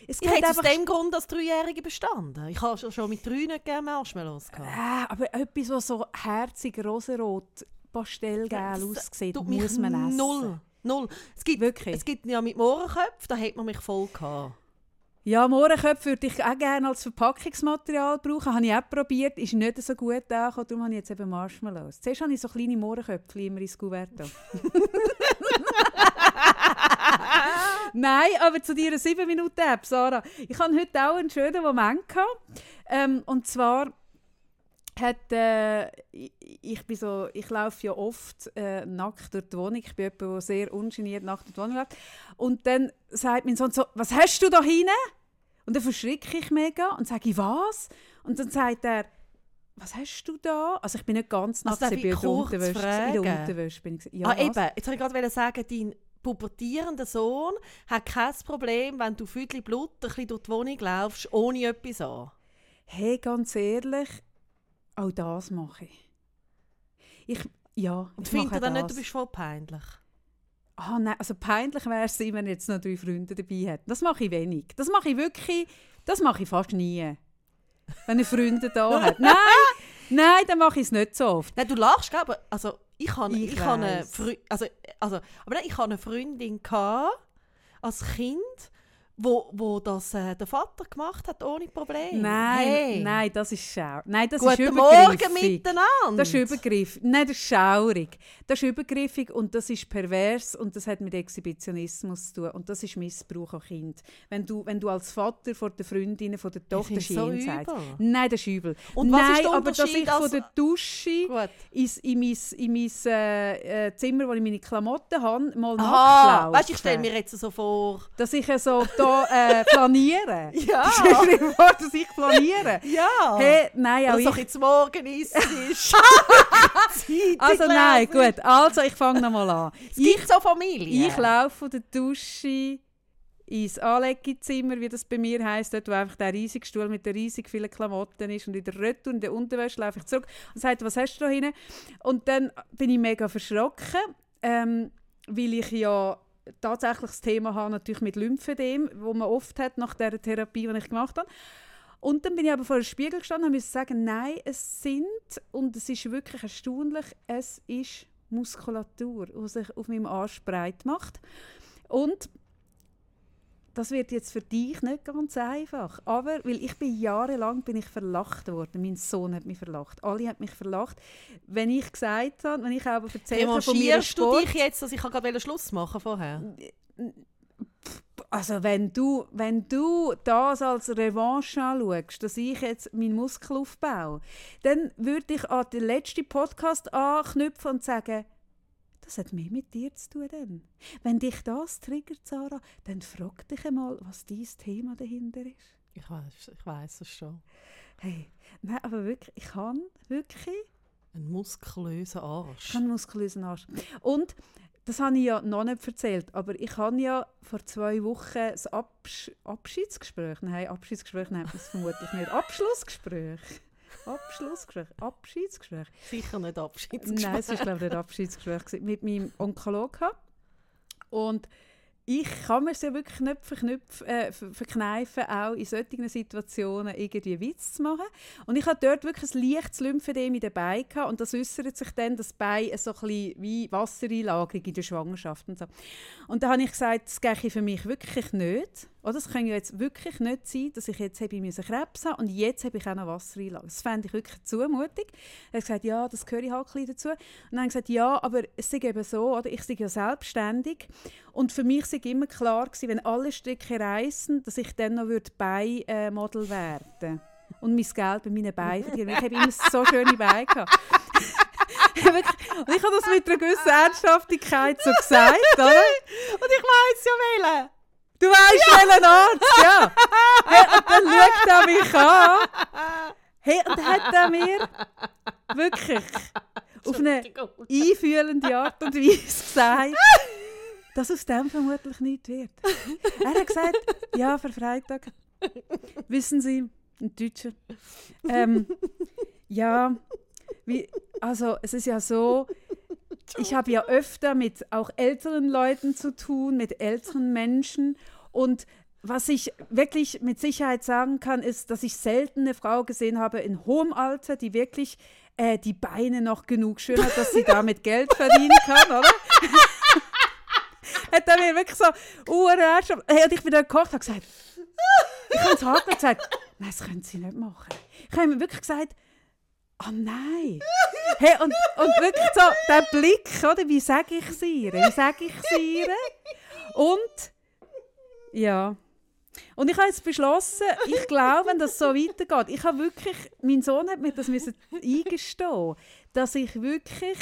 Es ich hätte aus dem Grund als Dreijährige bestanden. Ich habe schon- mit drei nicht gerne Marshmallows gehabt. Ah, aber etwas, was so herzig rosenrot pastellgel Das aussieht, muss man essen. Null. Null. Es gibt, Wirklich? es gibt ja mit Mohrenköpfen, da hat man mich voll gehabt. Ja, Mohrenköpfe würde ich auch gerne als Verpackungsmaterial brauchen. Habe ich auch probiert, ist nicht so gut angekommen, darum habe ich jetzt eben Marshmallows. Zuerst habe ich so kleine Mohrenköpfe immer ins Kuvert. da. Nein, aber zu deiner 7-Minuten-App, Sarah. Ich hatte heute auch einen schönen Moment. Gehabt. Ähm, und zwar hat, äh, ich, ich, bin so, ich laufe ja oft äh, nackt durch die Wohnung. Ich bin jemand, der sehr ungeniert nackt durch die Wohnung läuft. Und dann sagt mein Sohn so, was hast du da hinten? Und dann verschrecke ich mega und sage, was? Und dann sagt er, was hast du da? Also ich bin nicht ganz nackt, Also ich bin in der Unterwäsche. In der? Unterwäsche bin ich. Ja, ah, was? eben. Jetzt wollte ich gerade sagen, dein pubertierender Sohn hat kein Problem, wenn du Füdli Blut ein bisschen durch die Wohnung laufst, ohne etwas an. Hey, ganz ehrlich, auch das mache ich. Ich, ja, Und ich findet er dann nicht, du bist voll peinlich? Ah, nein, also peinlich wäre es, wenn jetzt noch drei Freunde dabei hätte. Das mache ich wenig. Das mache ich wirklich, das mache ich fast nie. Wenn er Freunde da hat. Nein, nein, dann mache ich es nicht so oft. Nein, du lachst, gell? aber also, ich habe Ich ich eine, weiss. Freu- also, also, aber nein, ich habe eine Freundin gehabt, als Kind, wo, wo das äh, der Vater gemacht hat, ohne Probleme. Nein, hey. nein, das ist schau. Nein, das ist Guten Morgen übergriffig. miteinander. Das ist übergriffig. Nein, das ist schaurig. Das ist übergriffig und das ist pervers und das hat mit Exhibitionismus zu tun. Und das ist Missbrauch an Kind. Wenn du, wenn du als Vater vor der Freundin, von der Tochter find's so sagst. Nein, das ist übel. Und was Nein, ist der aber dass ich von als- der Dusche Gut. ins, in mein, in mein äh, äh, Zimmer, wo ich meine Klamotten habe, mal nachlaufe. weißt du, ich stelle mir jetzt so vor. Dass ich so da äh, planiere. Ja. Stell dir vor, dass ich planiere. Ja. Hey, nein, auch Oder so ich jetzt morgen ist es. Also nein, gut. Also ich fange nochmal an. Es Ich, gibt so Familien. ich laufe von der Dusche ins Anlegezimmer, wie das bei mir heisst, dort wo einfach der riesige Stuhl mit den riesig vielen Klamotten ist und in der Retour, in der Unterwäsche laufe ich zurück und sage, was hast du da hinten? Und dann bin ich mega verschrocken, ähm, weil ich ja tatsächlich das Thema habe natürlich mit Lymphedem, wo man oft hat nach der Therapie, die ich gemacht habe. Und dann bin ich aber vor dem Spiegel gestanden und musste sagen, nein, es sind, und es ist wirklich erstaunlich, es ist Muskulatur, die sich auf meinem Arsch breit macht. Und das wird jetzt für dich nicht ganz einfach. Aber, weil ich bin jahrelang bin ich verlacht worden. Mein Sohn hat mich verlacht. Alle haben mich verlacht. Wenn ich gesagt habe, wenn ich aber erzählt habe von meiner Revanchierst du Sport... dich jetzt, dass ich gerade Schluss machen vorher? Also wenn du, wenn du das als Revanche anschaust, dass ich jetzt meinen Muskel aufbaue, dann würde ich an den letzten Podcast anknüpfen und sagen, das hat mehr mit dir zu tun. Dann. Wenn dich das triggert, Sarah, dann frag dich einmal, was dein Thema dahinter ist. Ich weiß, ich weiß es schon. Hey, nein, aber wirklich, ich kann wirklich Ein muskulöser Arsch. Ich habe einen muskulösen Arsch. Und das habe ich ja noch nicht erzählt, aber ich habe ja vor zwei Wochen das Absch Abschiedsgespräch, nein, Abschiedsgespräch nennt man es vermutlich nicht, Abschlussgespräch. Abschlussgespräch, Abschiedsgespräch. Sicher nicht Abschiedsgespräch. Nein, es war glaube ich nicht Abschiedsgespräch gewesen, mit meinem Onkologen. Und ich kann mir es ja wirklich nicht verknüpfen, äh, ver- verkneifen, auch in solchen Situationen irgendwie Witz zu machen. Und ich hatte dort wirklich ein leichtes Lymphedem in den Beinen und das äußert sich dann, das Bein so ein wie Wassereinlagerung in der Schwangerschaft und so. Und da habe ich gesagt, das gehe ich für mich wirklich nicht. Oder es kann ja jetzt wirklich nicht sein, dass ich jetzt habe ich Krebs haben und jetzt habe ich auch noch Wassereinlagerung. Das fände ich wirklich zumutig. Er hat gesagt, ja, das gehöre ich halt dazu. Und dann habe ich gesagt, ja, aber es ist eben so, oder? ich bin ja selbstständig und für mich sei immer klar gewesen, wenn alle Stricke reißen, dass ich dann noch Bein-Model werden und mein Geld bei meinen Beinen verdienen. Ich habe immer so schöne Beine gehabt. und ich habe das mit einer gewissen Ernsthaftigkeit so gesagt, oder? Und ich weiss ja wählen. Du weißt, ja. welchen Arzt, ja. Hey, und dann schaut er mich an. Hey, und hat er mir wirklich auf eine einfühlende Art und Weise gesagt, dass aus dem vermutlich nichts wird. Er hat gesagt, ja, für Freitag. Wissen Sie, ein Deutscher. Ähm, ja, wie, also es ist ja so, ich habe ja öfter mit auch älteren Leuten zu tun, mit älteren Menschen und was ich wirklich mit Sicherheit sagen kann, ist, dass ich selten eine Frau gesehen habe in hohem Alter, die wirklich äh, die Beine noch genug schön hat, dass sie damit Geld verdienen kann, oder? Hat er mir wirklich so, uh, hey, und ich bin da gekocht und gesagt, ich habe es hart gesagt, nein, das können Sie nicht machen. Ich habe mir wirklich gesagt, oh nein. Hey, und, und wirklich so, der Blick, oder, wie sage ich es ihr? Wie sage ich es? Und, ja. Und ich habe jetzt beschlossen, ich glaube, wenn das so weitergeht, ich habe wirklich, mein Sohn hat mir das eingestehen, dass ich wirklich,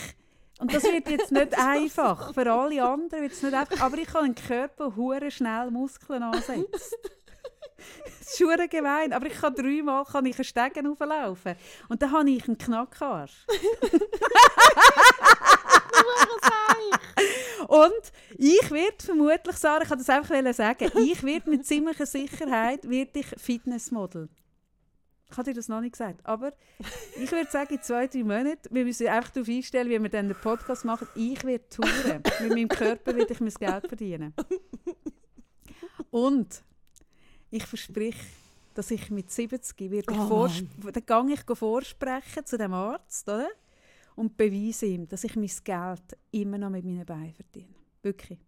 und das wird jetzt nicht einfach, für alle anderen wird es nicht einfach, aber ich kann einen Körper hure schnell Muskeln ansetzen. Das ist schon gemein, aber ich kann dreimal kann ich einen Stegen hochlaufen und dann habe ich einen Knackarsch. Und ich werde vermutlich, Sarah, ich kann das einfach sagen, ich werde mit ziemlicher Sicherheit werde ich Fitnessmodel. Ich habe dir das noch nicht gesagt, aber ich würde sagen, in zwei, drei Monaten, wir müssen einfach darauf einstellen, wie wir dann den Podcast machen, ich werde touren. mit meinem Körper werde ich mein Geld verdienen. Und ich verspreche, dass ich mit 70 werde oh, dann gehe ich vorsprechen zu dem Arzt, oder? und beweise ihm, dass ich mein Geld immer noch mit meinen Beinen verdiene. Wirklich.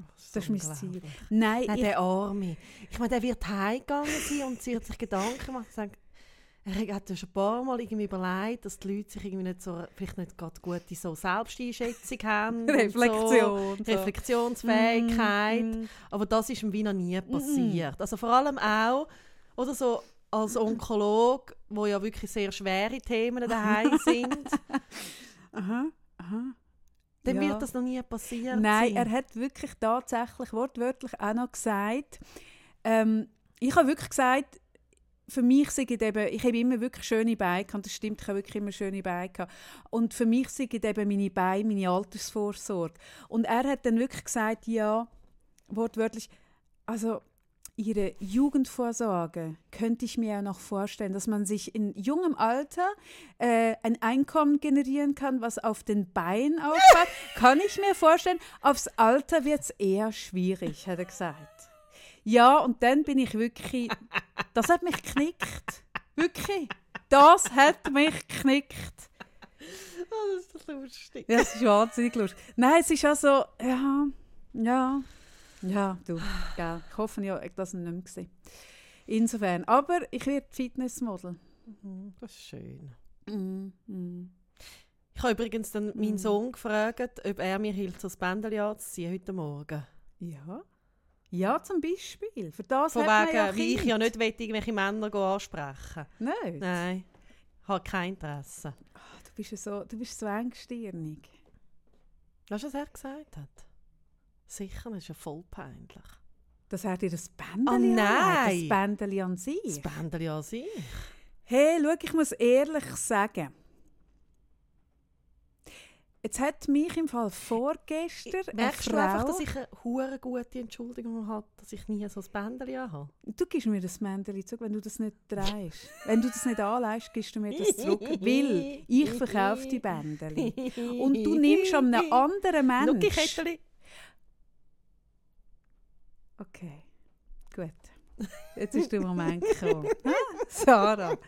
Oh, das, ist mein Ziel. Nein, Nein ich, der Arme. Ich meine, der wird heimgegangen sein und sie hat sich Gedanken gemacht und gesagt, er hat schon ein paar Mal irgendwie überlegt, dass die Leute sich irgendwie nicht so, vielleicht nicht gerade gute so Selbsteinschätzung haben. Reflexion. So. Reflexionsfähigkeit. Mm, Aber das ist ihm wie noch nie passiert. Mm. Also vor allem auch, oder so als Onkolog, wo ja wirklich sehr schwere Themen daheim sind. aha, aha. Dann ja. wird das noch nie passieren. Nein, er hat wirklich tatsächlich wortwörtlich auch noch gesagt, ähm, ich habe wirklich gesagt, für mich sind eben, ich habe immer wirklich schöne Beine und das stimmt, ich habe wirklich immer schöne Beine gehabt. Und für mich sind eben meine Beine meine Altersvorsorge. Und er hat dann wirklich gesagt, ja, wortwörtlich, also ihre Jugendvorsorge könnte ich mir ja noch vorstellen, dass man sich in jungem Alter äh, ein Einkommen generieren kann, was auf den Beinen aufbaut. kann ich mir vorstellen. Aufs Alter wird es eher schwierig, hat er gesagt. Ja, und dann bin ich wirklich, das hat mich geknickt. Wirklich. Das hat mich geknickt. Oh, das ist doch lustig. Ja, das ist wahnsinnig lustig. Nein, es ist also, ja, ja. Ja, du, gell. Ich hoffe, ja, ich das nicht mehr gesehen. Insofern. Aber ich werde Fitnessmodel. Mhm, das ist schön. Mhm. Ich habe übrigens dann meinen mhm. Sohn gefragt, ob er mir hilft, so das Bändchen anzuziehen heute Morgen. Ja. Ja, zum Beispiel. Für das Von wegen, ja wie ich ja nicht will, irgendwelche Männer ansprechen Nein. Nein. Ich habe kein Interesse. Oh, du, bist so, du bist so engstirnig. Weißt du, was er gesagt hat? Sicher, das ist ja voll peinlich. Dass er dir das Bändchen oh, nein. Das Bändchen an sich? Das Bändchen an sich? Hey, schau, ich muss ehrlich sagen, Jetzt hat mich im Fall vorgestern eine Frau... einfach, dass ich eine hure gute Entschuldigung habe, dass ich nie so ein Bändchen habe? Du gibst mir das Bändchen zurück, wenn du das nicht drehst. wenn du das nicht anleihst, gibst du mir das zurück. Weil ich verkaufe die Bändchen. Und du nimmst an einem anderen Menschen... Okay, gut. Jetzt ist der Moment gekommen. Sarah,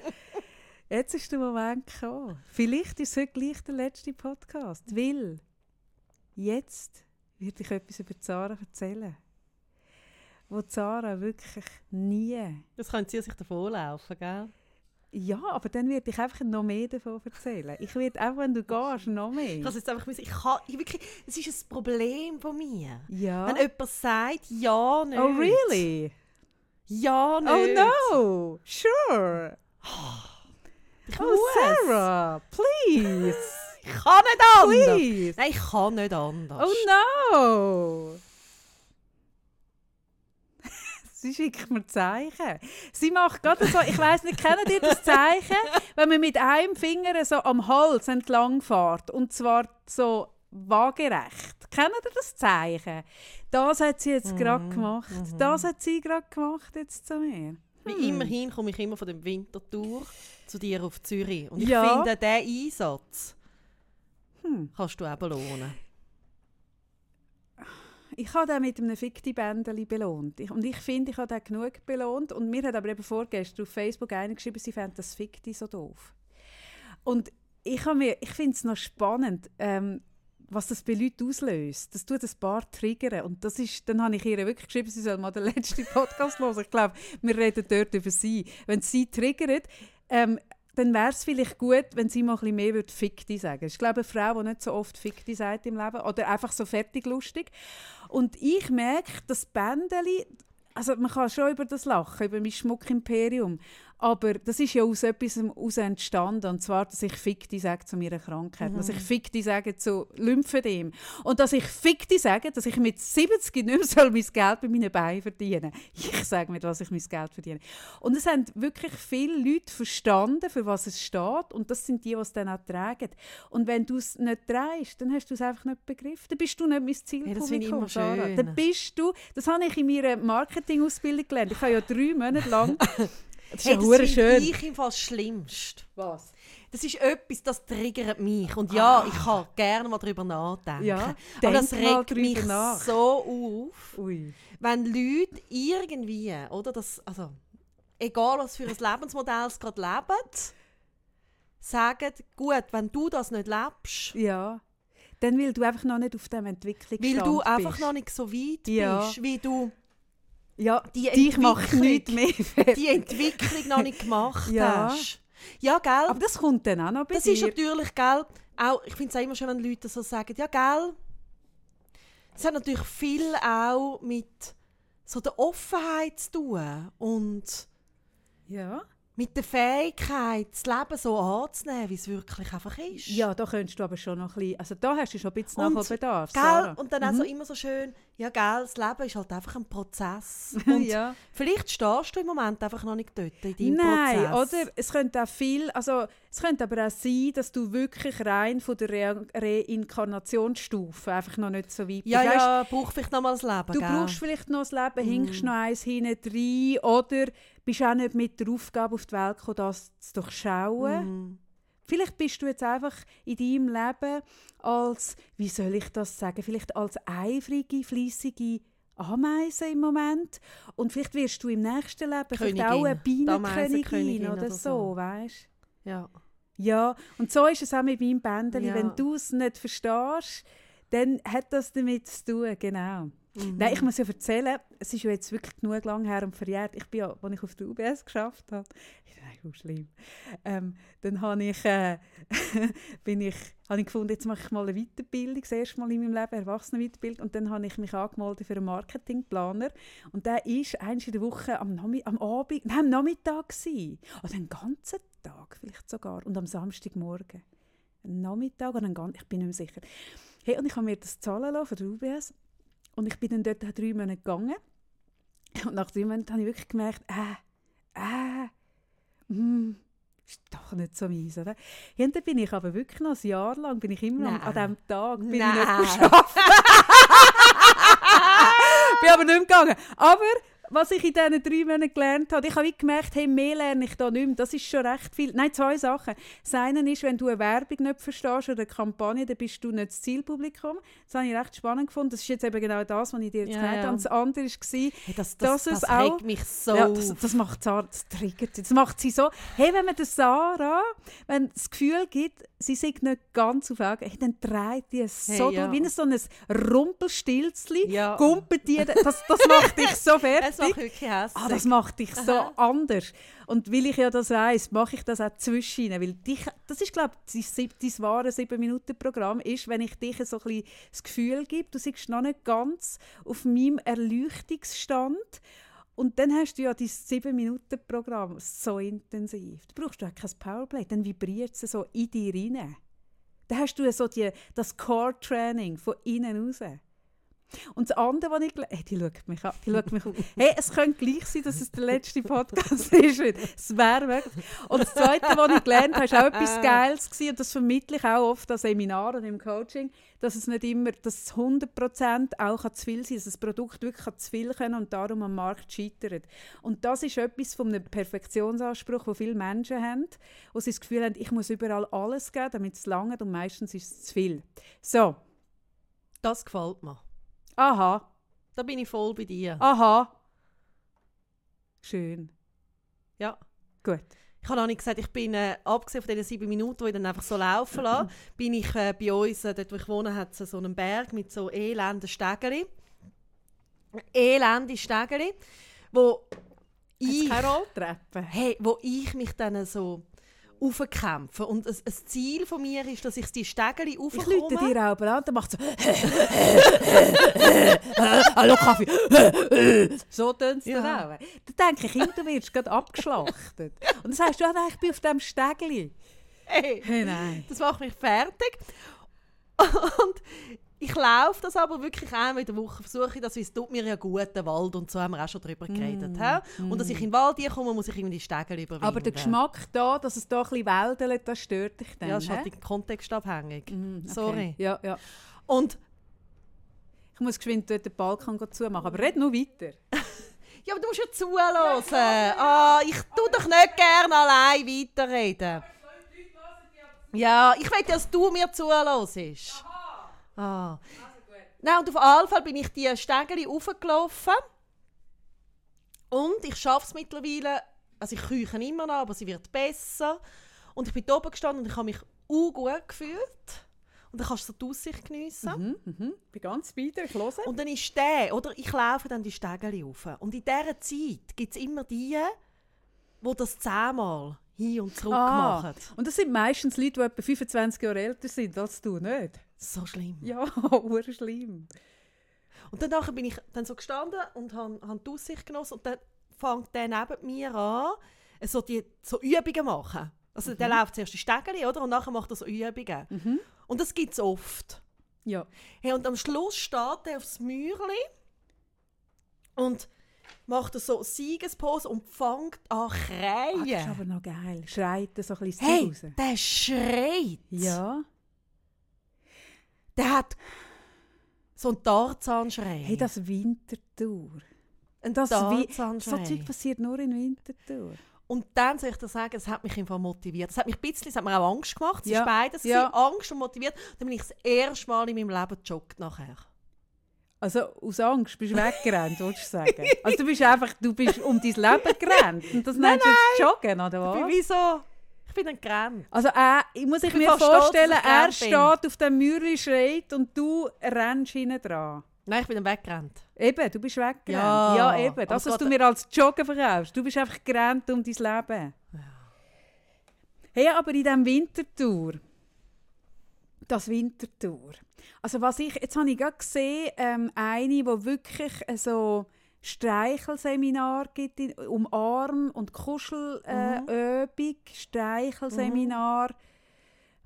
jetzt ist der Moment gekommen. Vielleicht ist es heute gleich der letzte Podcast, weil jetzt werde ich etwas über Sarah erzählen. Wo Sarah wirklich nie... Das können Sie sich davonlaufen, gell? Ja, aber dann würde ich einfach noch mehr davon erzählen. Ich würde einfach, wenn du gehst, noch mehr. Ich kann jetzt einfach müssen, ich kann, ich wirklich, es ist ein Problem von mir. ja. Wenn jemand sagt, ja, nicht. oh, really? Ja, nicht. Oh, no. Sure. Ich Oh, muss. Sarah, please. Ich kann nicht anders. please. Nein, ich kann nicht anders. Oh, no. Sie schickt mir Zeichen. Sie macht gerade so, ich weiß nicht, kennt ihr das Zeichen, wenn man mit einem Finger so am Hals entlang fährt und zwar so waagerecht. Kennt ihr das Zeichen? Das hat sie jetzt gerade gemacht. Das hat sie gerade gemacht jetzt zu mir. Wie immerhin komme ich immer von dem Wintertour zu dir auf Zürich. Und ich Ja. finde, diesen Einsatz Hm. kannst du auch belohnen. Ich habe den mit einem Fikti-Bändeli belohnt. Ich, und ich finde, ich habe den genug belohnt. Und mir hat aber eben vorgestern auf Facebook einer geschrieben, sie fände das Fikti so doof. Und ich, habe mir- ich finde es noch spannend, ähm, was das bei Leuten auslöst. Das tut ein paar triggern. Und das ist, dann habe ich ihr wirklich geschrieben, sie soll mal den letzten Podcast hören. Ich glaube, wir reden dort über sie. Wenn sie triggert, ähm, dann wäre es vielleicht gut, wenn sie mal ein bisschen mehr würde Fikti sagen. Ich glaube, eine Frau, die nicht so oft Fikti sagt im Leben oder einfach so fertig lustig. Und ich merke, das Bändeli, also man kann schon über das lachen, über mein Schmuckimperium, aber das ist ja aus etwas heraus entstanden, und zwar, dass ich Fikti sage zu meiner Krankheit, dass ich Fikti sage zu Lymphedem und dass ich Fikti sage, dass ich mit 70 nicht mehr soll mein Geld bei meinen Beinen verdienen Ich sage mit was ich mein Geld verdiene. Und es haben wirklich viele Leute verstanden, für was es steht und das sind die, die es dann auch tragen. Und wenn du es nicht trägst, dann hast du es einfach nicht begriffen. Dann bist du nicht mein Zielpublikum, das finde ich immer schön. Dann bist du, das habe ich in meiner Marketingausbildung gelernt. Ich habe ja drei Monate lang das ist Hey, ja das schön. ich im Fall das Schlimmste. Was? Das ist etwas, das triggert mich. Und ja, ich kann gerne mal darüber nachdenken. Ja, Aber das regt mich nach. so auf, Ui. wenn Leute irgendwie, oder das, also, egal was für ein Lebensmodell sie gerade leben, sagen, gut, wenn du das nicht lebst, Ja. Dann, weil du einfach noch nicht auf dem Entwicklungsstand weil du einfach bist. noch nicht so weit Ja. bist, wie du Ja, die dich macht Entwicklung- nichts mehr die Entwicklung noch nicht gemacht Ja. hast. Ja, gell? Aber das kommt dann auch noch bei Das dir. ist natürlich, gell, auch, ich finde es immer schön, wenn Leute so sagen, ja, gell, es hat natürlich viel auch mit so der Offenheit zu tun und ja. Mit der Fähigkeit, das Leben so anzunehmen, wie es wirklich einfach ist. ja, da könntest du aber schon noch ein bisschen... Also da hast du schon ein bisschen Und, Nachholbedarf, Gell? Sarah. Und dann auch Mhm. so immer so schön, ja, gell, das Leben ist halt einfach ein Prozess. Und ja. vielleicht stehst du im Moment einfach noch nicht dort in deinem Nein, Prozess. oder? Es könnte auch viel, also es könnte aber auch sein, dass du wirklich rein von der Re Reinkarnationsstufe einfach noch nicht so weit Ja, bist. Weisst, ja, braucht vielleicht noch mal das Leben, Du gell? brauchst vielleicht noch das Leben, Mhm. hinkst noch eins hinten rein oder bist auch nicht mit der Aufgabe auf die Welt gekommen, das zu durchschauen. Mhm. Vielleicht bist du jetzt einfach in deinem Leben als, wie soll ich das sagen, vielleicht als eifrige, fleissige Ameise im Moment. Und vielleicht wirst du im nächsten Leben vielleicht auch eine Königin. Bienenkönigin oder oder so, so. weißt Ja. Ja, und so ist es auch mit meinem Bändeli. Ja. Wenn du es nicht verstehst, dann hat das damit zu tun, genau. Mhm. Nein, ich muss ja erzählen, es ist ja jetzt wirklich genug lang her und verjährt. Ich bin ja, als ich auf der UBS geschafft habe, ist eigentlich schlimm, ähm, dann habe ich, äh, bin ich, habe ich gefunden, jetzt mache ich mal eine Weiterbildung, das erste Mal in meinem Leben, Erwachsenenweiterbildung. Und dann habe ich mich angemeldet für einen Marketingplaner. Und der war einmal in der Woche am, am Abend, nein, am Nachmittag gewesen. Oder den ganzen Tag vielleicht sogar. Und am Samstagmorgen. Ein Nachmittag oder einen ganzen, ich bin nicht mehr sicher. Hey, und ich habe mir das zahlen lassen von der UBS. Und ich bin dann dort drei Monate gegangen. Und nach drei Monaten habe ich wirklich gemerkt, äh, äh, hm, ist doch nicht so meins, oder? Ja, dann bin ich aber wirklich noch ein Jahr lang, bin ich immer an, an Nein. diesem Tag, bin ich Nein. nicht geschafft. bin aber nicht mehr gegangen. Aber was ich in diesen drei Monaten gelernt habe, ich habe gemerkt, hey, mehr lerne ich da nicht mehr. Das ist schon recht viel. Nein, zwei Sachen. Das eine ist, wenn du eine Werbung nicht verstehst oder eine Kampagne, dann bist du nicht das Zielpublikum. Das habe ich recht spannend gefunden. Das ist jetzt eben genau das, was ich dir jetzt Ja, gesagt habe. Und das andere war, Hey, das, das, dass das, es auch- regt mich so ja, das, das macht Sarah, das triggert sie. Das macht sie so, hey, wenn man der Sarah, wenn das Gefühl gibt, sie sei nicht ganz auf Augen, hey, dann dreht die es so Hey, ja. durch, wie so ein Rumpelstilzli, Ja. gumpelt die, das, das macht dich so fertig. Das macht wirklich hässlich. Ah, das macht dich so Aha. anders. Und weil ich ja das weiss, mache ich das auch zwischen. Weil dich, das ist, glaube ich, dein, dein wahre 7-Minuten-Programm ist, wenn ich dich so ein bisschen das Gefühl gebe, du siehst noch nicht ganz auf meinem Erleuchtungsstand. Und dann hast du ja dein 7-Minuten-Programm so intensiv. Da brauchst du auch kein Powerplay, dann vibriert es so in dir rein. Dann hast du so die, das Core-Training von innen raus. Und das andere, was ich hey, die schaut mich an, die schaut mich an. Hey, es könnte gleich sein, dass es der letzte Podcast ist. Es wäre wirklich. Und das Zweite, was ich gelernt habe, war auch etwas Geiles. Gewesen. Und das vermittle ich auch oft an Seminaren und im Coaching, dass es nicht immer, dass es 100% auch kann zu viel sein dass das Produkt wirklich kann zu viel können und darum am Markt scheitert. Und das ist etwas von einem Perfektionsanspruch, den viele Menschen haben, wo sie das Gefühl haben, ich muss überall alles geben, damit es lange und meistens ist es zu viel. So, Das gefällt mir. Aha. Da bin ich voll bei dir. Aha. Schön. Ja. Gut. Ich habe noch nicht gesagt, ich bin, äh, abgesehen von diesen sieben Minuten, die ich dann einfach so laufen lasse, bin ich äh, bei uns, äh, dort wo ich wohne, hat es so einen Berg mit so elenden Stegeli. Elende Stegeli, wo ich, Keine Rolltreppe. hey, wo ich mich dann so aufkämpfe. Und ein, ein Ziel von mir ist, dass ich die Stegeli Ich aufkomme. lüte dir auch an, dann macht so «Hallo Kaffee!» So tönt es Ja. dann auch. Dann denke ich, du wirst gerade abgeschlachtet. Und dann sagst du, «Ja, nein, ich bin auf dem Stegli.» Hey. Hey, nein. Das macht mich fertig. Und ich laufe das aber wirklich einmal in der Woche, versuche ich das, weil es tut mir ja gut, der Wald und so haben wir auch schon darüber geredet. hä? Und dass ich in den Wald komme, muss ich irgendwie die Stege überwinden. Aber der Geschmack da, dass es da ein bisschen wäldelt, das stört dich dann, Ja, das ist halt kontextabhängig. Mhm, okay. Sorry. Ja, ja. Und Ich muss geschwind dort den Balkon zumachen, aber red nur weiter. ja, aber du musst ja zuhören. Ah, ich tue doch nicht gerne allein weiterreden. Ja, ich will, dass du mir zuhörst. Ah. Nein, und auf jeden Fall bin ich die Stegeli hochgelaufen. Und ich schaffe es mittlerweile, also ich küche immer noch, aber sie wird besser. Und ich bin oben gestanden und ich habe mich gut gefühlt. Und dann kannst du die Aussicht geniessen. Mhm, mhm. Bin ganz dir, ich höre. Und dann ist der, oder ich laufe dann die Stegeli rauf. Und in dieser Zeit gibt es immer die, die das zehnmal hin und zurück Ah, machen. und das sind meistens Leute, die etwa 25 Jahre älter sind als du, nicht? So schlimm. Ja, urschlimm. Und dann nachher bin ich dann so gestanden und habe, habe die Aussicht genossen. Und dann fängt der neben mir an, so, die, so Übungen machen. Also der läuft zuerst die Stegeli, oder? Und nachher macht er so Übungen. Mhm. Und das gibt es oft. Ja. Hey, und am Schluss steht er aufs Mäuerli und macht er so Siegespose und fängt an Ah, das ist kreien. aber noch geil. Schreit er so ein bisschen hey, raus. der schreit. Ja. Der hat so einen Tarzan-Schrei. Hey, das Wintertour. ein Das Tarzan-Schrei. So Zeug passiert nur in Wintertour. Und dann soll ich dir sagen, es hat mich einfach motiviert. Es hat mich ein bisschen, es hat mir auch Angst gemacht. Es Ja, ist beides. ja. Angst und motiviert. Dann bin ich das erste Mal in meinem Leben gejoggt nachher. Also aus Angst bist du weggerannt, willst du sagen? Also du bist einfach, du bist um dein Leben gerannt. Und das nennst du jetzt Joggen, oder Ich bin was? wie so... Ich bin dann gerannt. Also ich muss ich bin mir stolz, vorstellen, ich er steht auf dem Mürli, schreit und du rennst hinten dran. Nein, ich bin dann weggerannt. Eben, du bist weggerannt. Ja, Ja, eben. Das, es was du mir als Joggen verkaufst. Du bist einfach gerannt um dein Leben. Hey, aber in diesem Wintertour, das Wintertour, also was ich, jetzt habe ich gerade gesehen, ähm, eine, die wirklich äh, so Streichelseminar gibt, in, Umarm- und Kuschelübung, äh, Übung, Streichelseminar,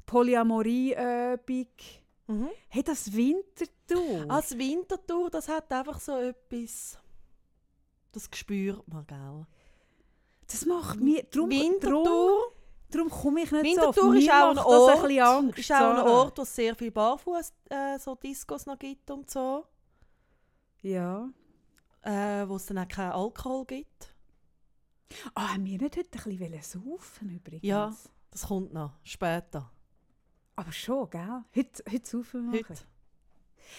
Polyamorie-Übung. Mhm. Hey, das Wintertour. Als Wintertour, das hat einfach so etwas... Das spürt man, gell? das macht mir... Drum, drum, Wintertour... Darum komme ich nicht Winterthur so oft. ist auch ein Ort, ein Angst. ist auch ein. Ort, wo es sehr viel Barfuß äh, so Discos noch gibt und so. Ja. Äh, wo es dann auch keinen Alkohol gibt. Ah, haben wir nicht heute ein bisschen saufen übrigens? Ja. Das kommt noch, später. Aber schon, gell? Heute, heute saufen wir Heute.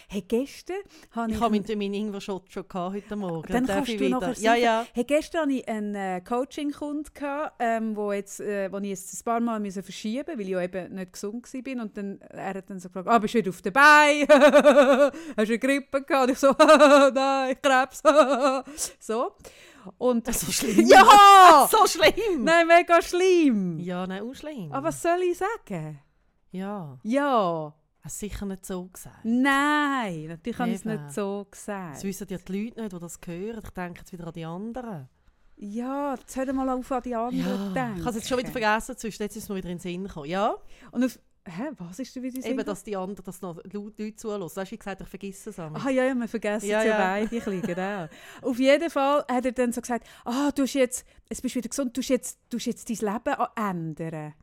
Hey, gestern habe ich... Ich habe meinen meinen Ingwer-Shot schon gehabt heute Morgen. Dann kannst du wieder? nachher Ja, ja. Hey, gestern hatte ich einen äh, Coaching-Kunden, ähm, wo, jetzt, äh, wo ich jetzt ein paar Mal musste verschieben musste, weil ich ja eben nicht gesund war. Und dann, er hat dann so gefragt, ah, bist du wieder auf dabei? Hast du eine Grippe gehabt? Und ich so, nein, Krebs. so. Und, So schlimm. Ja! So schlimm. Nein, mega schlimm. Ja, nein, auch schlimm. Aber was soll ich sagen? Ja, Ja. Hast du sicher nicht so gesagt. Nein, natürlich habe ich es Eben. nicht so Das gesagt. wissen ja die Leute nicht, die das hören. Ich denke jetzt wieder an die anderen. Ja, jetzt hör mal auf an die anderen denken. ich habe es jetzt schon wieder vergessen, zwischen jetzt ist es mir wieder in den Sinn gekommen. Ja, Und auf, hä, was ist denn wieder eben, Sinn? dass die anderen, dass noch Leute, zuhören. Weißt du, wie gesagt, ich vergesse es einmal. Ah ja, ja, wir vergessen Ja, es ja, ja. beide, ich liege auch. Auf jeden Fall hat er dann so gesagt, ah, du hast jetzt, jetzt bist wieder gesund, du hast jetzt, du hast jetzt dein Leben ändern.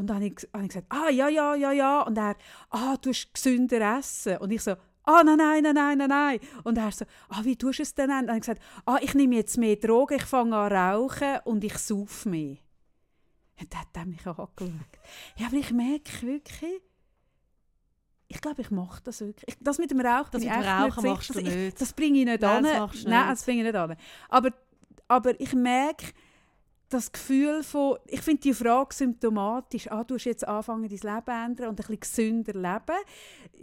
Und dann habe ich, habe ich gesagt, ah, ja, ja, ja, ja. Und er, ah, du hast gesünder essen. Und ich so, ah, nein, nein, nein, nein, nein, nein. Und er so, ah, wie tust du es denn? Und dann habe ich gesagt, ah, ich nehme jetzt mehr Drogen, ich fange an rauchen und ich sauf mehr. Und dann hat er mich angeschaut. Ja, aber ich merke wirklich, ich glaube, ich mache das wirklich. Ich, das mit dem Rauchen, Das mit ich dem Rauchen machst du ich- nicht. Das bringe ich nicht Nein, an. das Nein, nicht. das bringe ich nicht an. Aber, aber ich merke, das Gefühl von, ich finde die Frage symptomatisch, ah, du hast jetzt anfangen, dein Leben zu ändern und ein bisschen gesünder leben,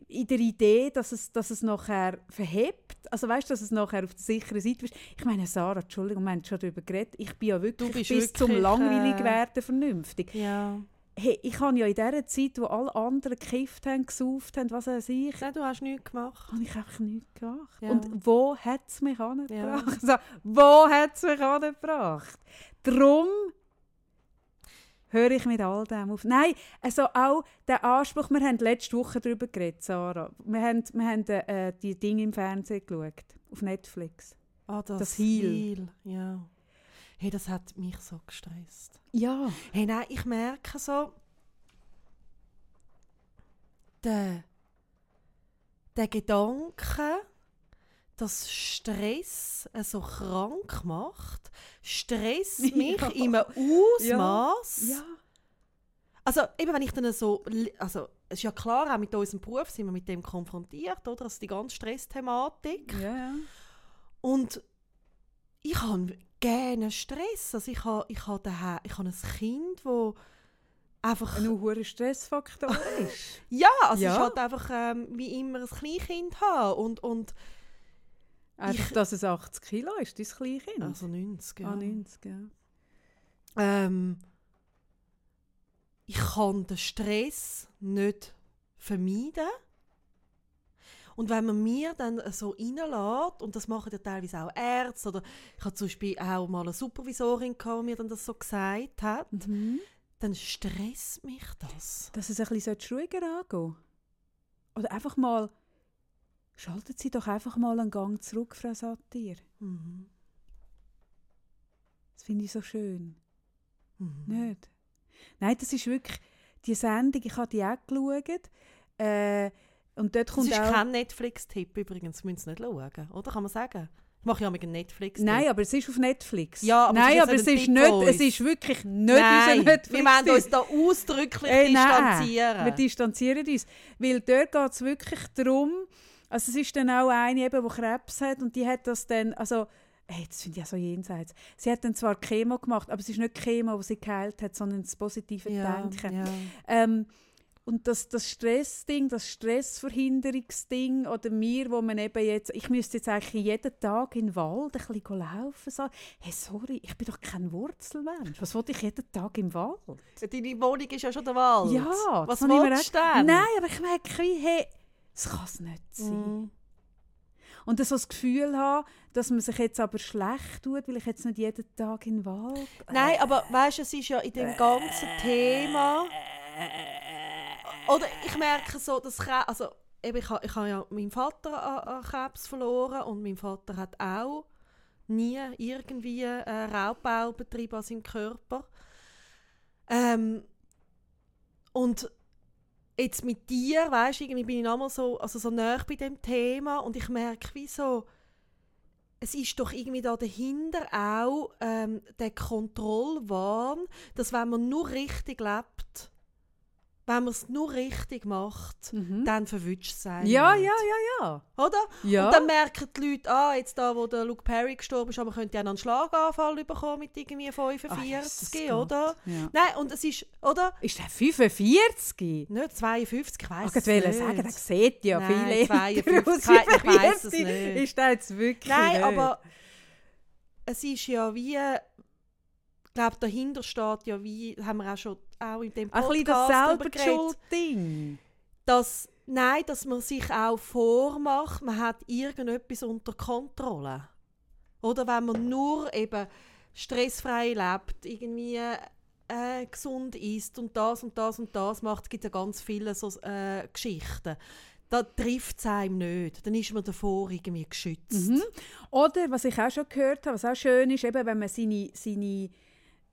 in der Idee, dass es, dass es nachher verhebt, also weißt du, dass es nachher auf der sicheren Seite bist. Ich meine, Sarah, Entschuldigung, wir haben schon darüber geredet, ich bin ja wirklich bis zum wirklich, langweilig äh, werden vernünftig. Ja. Hey, ich habe ja in dieser Zeit, wo alle anderen gekifft haben, gesauft haben, was weiß ich, Nein, du hast nichts gemacht. habe ich einfach nichts gemacht. Ja. Und wo hat es mich Ja. angebracht? Also, wo hat es mich angebracht? Darum höre ich mit all dem auf. Nein, also auch der Anspruch, wir haben letzte Woche darüber geredet, Sarah. Wir haben, wir haben äh, die Dinge im Fernsehen geschaut, auf Netflix. Ah, das, Das Heal. Heal, Ja. Hey, das hat mich so gestresst. Ja. Hey, nein, ich merke so, der, der Gedanke, dass Stress so krank macht, stresst mich Ja. in einem Ausmaß. Ja. Also eben, wenn ich dann so, also es ist ja klar, auch mit unserem Beruf sind wir mit dem konfrontiert, oder? Also die ganze Stressthematik. Ja, ja. Und ich habe gerne Stress. Also ich habe, ich habe, daheim, ich habe ein Kind, das einfach... Ein hoher Stressfaktor ist. ja, also Ja. ist halt einfach ähm, wie immer ein Kleinkind haben. Und, und Einfach, Ich- dass es 80 Kilo ist, dein Kleinkind. also 90, ja. Ah, 90, ja. ähm, ich kann den Stress nicht vermeiden. Und wenn man mir dann so reinlässt, und das machen ja teilweise auch Ärzte, oder ich hatte zum Beispiel auch mal eine Supervisorin, gehabt, die mir dann das so gesagt hat, Mhm. dann stresst mich das. dass es ein bisschen ruhiger angehen Oder einfach mal, schalten Sie doch einfach mal einen Gang zurück, Frau Satir. Mhm. Das finde ich so schön. Mhm. Nicht? Nein, das ist wirklich, die Sendung, ich habe die auch geschaut. Äh, und dort Das kommt ist auch... kein Netflix-Tipp übrigens, müssen Sie nicht schauen, oder? Kann man sagen? Ich mache ja mit einem Netflix-Tipp. Nein, aber es ist auf Netflix. Ja, aber es Nein, ist aber es ist nicht, Tipp es ist wirklich nicht Nein, unser Netflix. wir müssen uns da ausdrücklich Äh, nein, distanzieren. Wir distanzieren uns. Weil dort geht es wirklich darum, also es ist dann auch eine, eben, die Krebs hat und die hat das dann, also, hey, das finde ich ja so jenseits. Sie hat dann zwar Chemo gemacht, aber es ist nicht Chemo, was sie geheilt hat, sondern das positive ja, Denken. ja. Ähm, und das, das Stressding, das Stressverhinderungsding oder mir, wo man eben jetzt, ich müsste jetzt eigentlich jeden Tag in den Wald ein bisschen laufen, sagen, hey, sorry, ich bin doch kein Wurzelmensch. Was wollte ich jeden Tag im Wald? Deine Wohnung ist ja schon der Wald. Ja, Was willst du denn? Nein, aber ich merke, wie, hey, das kann es nicht sein. Mhm. Und so das Gefühl haben, dass man sich jetzt aber schlecht tut, weil ich jetzt nicht jeden Tag in den Wald... Nein, aber weißt du, es ist ja in dem ganzen Thema. Oder ich merke so, dass Kre- also eben, ich, ich habe ja meinen Vater an, Krebs verloren und mein Vater hat auch nie irgendwie äh, Raubbau betrieben an seinem Körper. Ähm, und jetzt mit dir, weißt du, irgendwie bin ich nochmal so, also so nah bei dem Thema und ich merke, wie so, es ist doch irgendwie da dahinter auch ähm, der Kontrollwahn, dass wenn man nur richtig lebt, wenn man es nur richtig macht, Mhm. dann verwünscht es einen Ja, ja, ja, ja. Oder? ja. Und dann merken die Leute, ah, jetzt da, wo der Luke Perry gestorben ist, aber man könnte ja einen Schlaganfall bekommen mit irgendwie 45, Ach, oder? Ja. Nein, und es ist, oder? Ist der 45? Nicht 52, ich weiss Ich es wollte nicht. sagen, der sieht ja Nein, viel älter 52, aus. ich weiss es 45. nicht. Ist der jetzt wirklich Nein, nicht? aber es ist ja wie, ich glaube, dahinter steht ja wie, haben wir auch schon auch in dem Ein Podcast bisschen das Selbstschuld-Ding. dass, nein, dass man sich auch vormacht, man hat irgendetwas unter Kontrolle. Oder wenn man nur eben stressfrei lebt, irgendwie äh, gesund isst und das und das und das macht, es gibt ja ganz viele so äh, Geschichten. Da trifft es einem nicht. Dann ist man davor irgendwie geschützt. Mhm. Oder, was ich auch schon gehört habe, was auch schön ist, eben, wenn man seine, seine,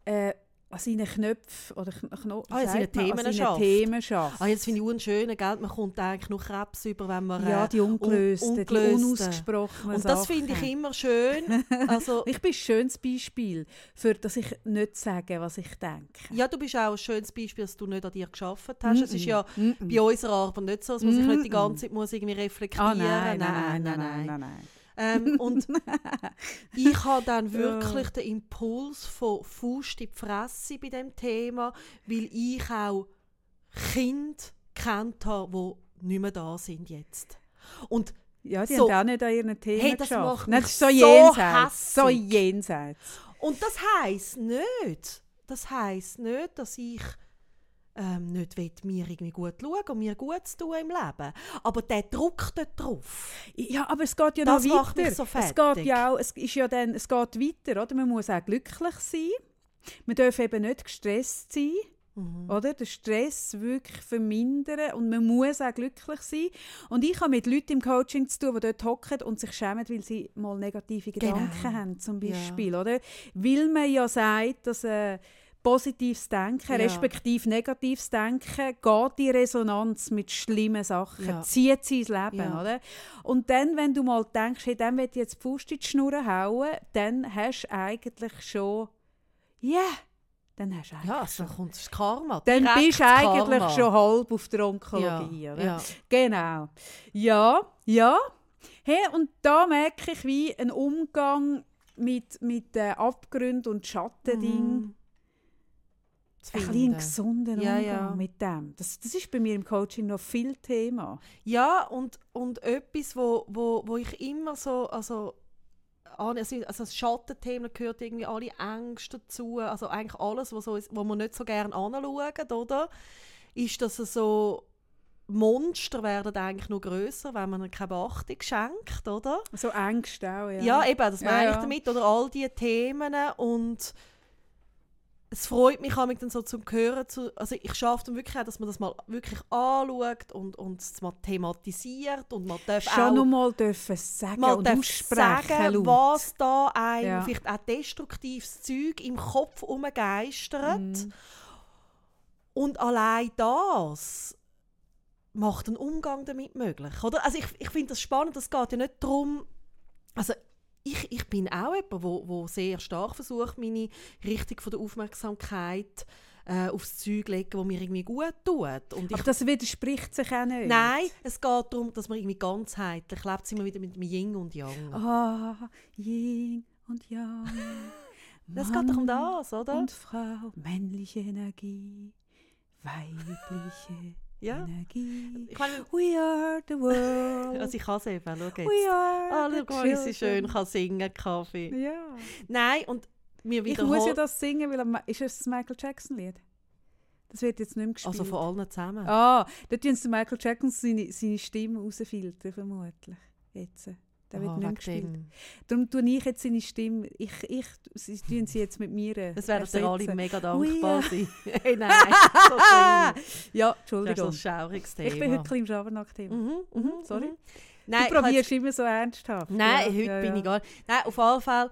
äh, an seinen Knöpfen oder Kn Kno Ah, Themen an seinen. Themen schafft. Ah, jetzt finde ich unschön, gell? Man kommt eigentlich nur Krebs über, wenn man... ja, äh, die ungelösten, un- die ungelösten. unausgesprochenen Und das finde ich immer schön. Also, Ich bin ein schönes Beispiel, für dass ich nicht sage, was ich denke. ja, du bist auch ein schönes Beispiel, dass du nicht an dir geschafft hast. Es ist ja Mm-mm. bei unserer Arbeit nicht so, dass man sich nicht die ganze Zeit muss irgendwie reflektieren Ah, nein, muss. nein, nein, nein, nein, nein. Ähm, und ich habe dann wirklich den Impuls von Faust in die Fresse bei dem Thema, weil ich auch Kinder kennt habe, die nicht mehr da sind jetzt. Und Ja, die So. haben auch nicht an ihren Themen Hey, das geschafft. macht das ist so so jenseits. So jenseits. Und das heisst nicht, das heisst nicht, dass ich ähm, nicht will, mir irgendwie gut schauen und mir gut zu tun im Leben. Aber der Druck dort drauf. Ja, aber es geht ja Das noch weiter. so es fertig. geht ja auch, es ist ja dann, es geht weiter, oder? Man muss auch glücklich sein. Man darf eben nicht gestresst sein, Mhm. oder? Den Stress wirklich vermindern und man muss auch glücklich sein. Und ich habe mit Leuten im Coaching zu tun, die dort hocken und sich schämen, weil sie mal negative Gedanken Genau. haben, zum Ja. Beispiel, oder? Weil man ja sagt, dass äh, positives Denken, Ja. respektive negatives Denken, geht in Resonanz mit schlimmen Sachen, Ja. zieht sie ins Leben, Ja. oder? Und dann, wenn du mal denkst, hey, dann will ich jetzt die Faust in die Schnur hauen, dann hast du eigentlich schon, ja, dann hast du eigentlich Ja, schon. kommt das Karma. Dann bist du eigentlich Karma. schon halb auf der ja, Onkologie, oder? Genau. Ja, ja. Hey, und da merke ich wie ein Umgang mit, mit den Abgründen und Schattendingen. Mhm. Zu Ein bisschen finden. gesunden Ja, Umgang ja. mit dem. Das, das ist bei mir im Coaching noch viel Thema. Ja, und, und etwas, wo, wo, wo ich immer so, also, also also das Schattenthema gehört irgendwie alle Ängste dazu, also eigentlich alles, was so wo man nicht so gerne anschauen, oder? Ist, dass so Monster werden eigentlich nur größer, wenn man ihnen keine Beachtung schenkt, oder? So Ängste auch, ja. Ja, eben, das Ja, meine ich ja. damit, oder all diese Themen und es freut mich auch dann so zum Hören, zu, also ich schaffe dann wirklich auch, dass man das mal wirklich anschaut und, und es mal thematisiert und man darf Schon auch noch mal dürfen sagen mal und aussprechen sagen, was da einem Ja. vielleicht auch destruktives Zeug im Kopf umgeistert. Mhm. Und allein das macht einen Umgang damit möglich. Oder? Also ich, ich finde das spannend, es geht ja nicht darum, also ich, ich bin auch jemand, wo, wo sehr stark versucht, meine Richtung von der Aufmerksamkeit äh, aufs Zeug zu legen, wo mir irgendwie gut tut. Und ich, Aber das widerspricht sich auch nicht. nein, es geht darum, dass man irgendwie ganzheitlich lebt, wir wieder mit dem Yin und Yang. Ah, Yin und Yang. Das geht doch um das, oder? Und Frau, männliche Energie, weibliche Ja. Energie. Ich meine, We are the world. also ich kann es eben, schau jetzt. We are the schau sie children. schön kann singen, Kaffee. Ja. Nein, und wir Ich wiederholen... muss ja das singen, weil ist es das Michael Jackson Lied? Das wird jetzt nicht mehr gespielt. also von allen zusammen. Ah, da tun sie Michael Jackson seine, seine Stimme rausfiltern, vermutlich. Jetzt. Der wird Ah, nicht gespielt. dem. Darum tue ich jetzt seine Stimme, ich, ich, sie tun sie jetzt mit mir Das werden dir alle mega dankbar sein. hey, nein, schlimm. Ja, Das ist Entschuldigung. ein schauriges Thema. Ich bin heute ein bisschen im Schabernack-Thema. Mhm, mhm, sorry. mhm. Nein, Du probierst immer so ernsthaft. Nein, Ja, heute ja, bin ja. ich gar nicht. Nein, auf jeden Fall,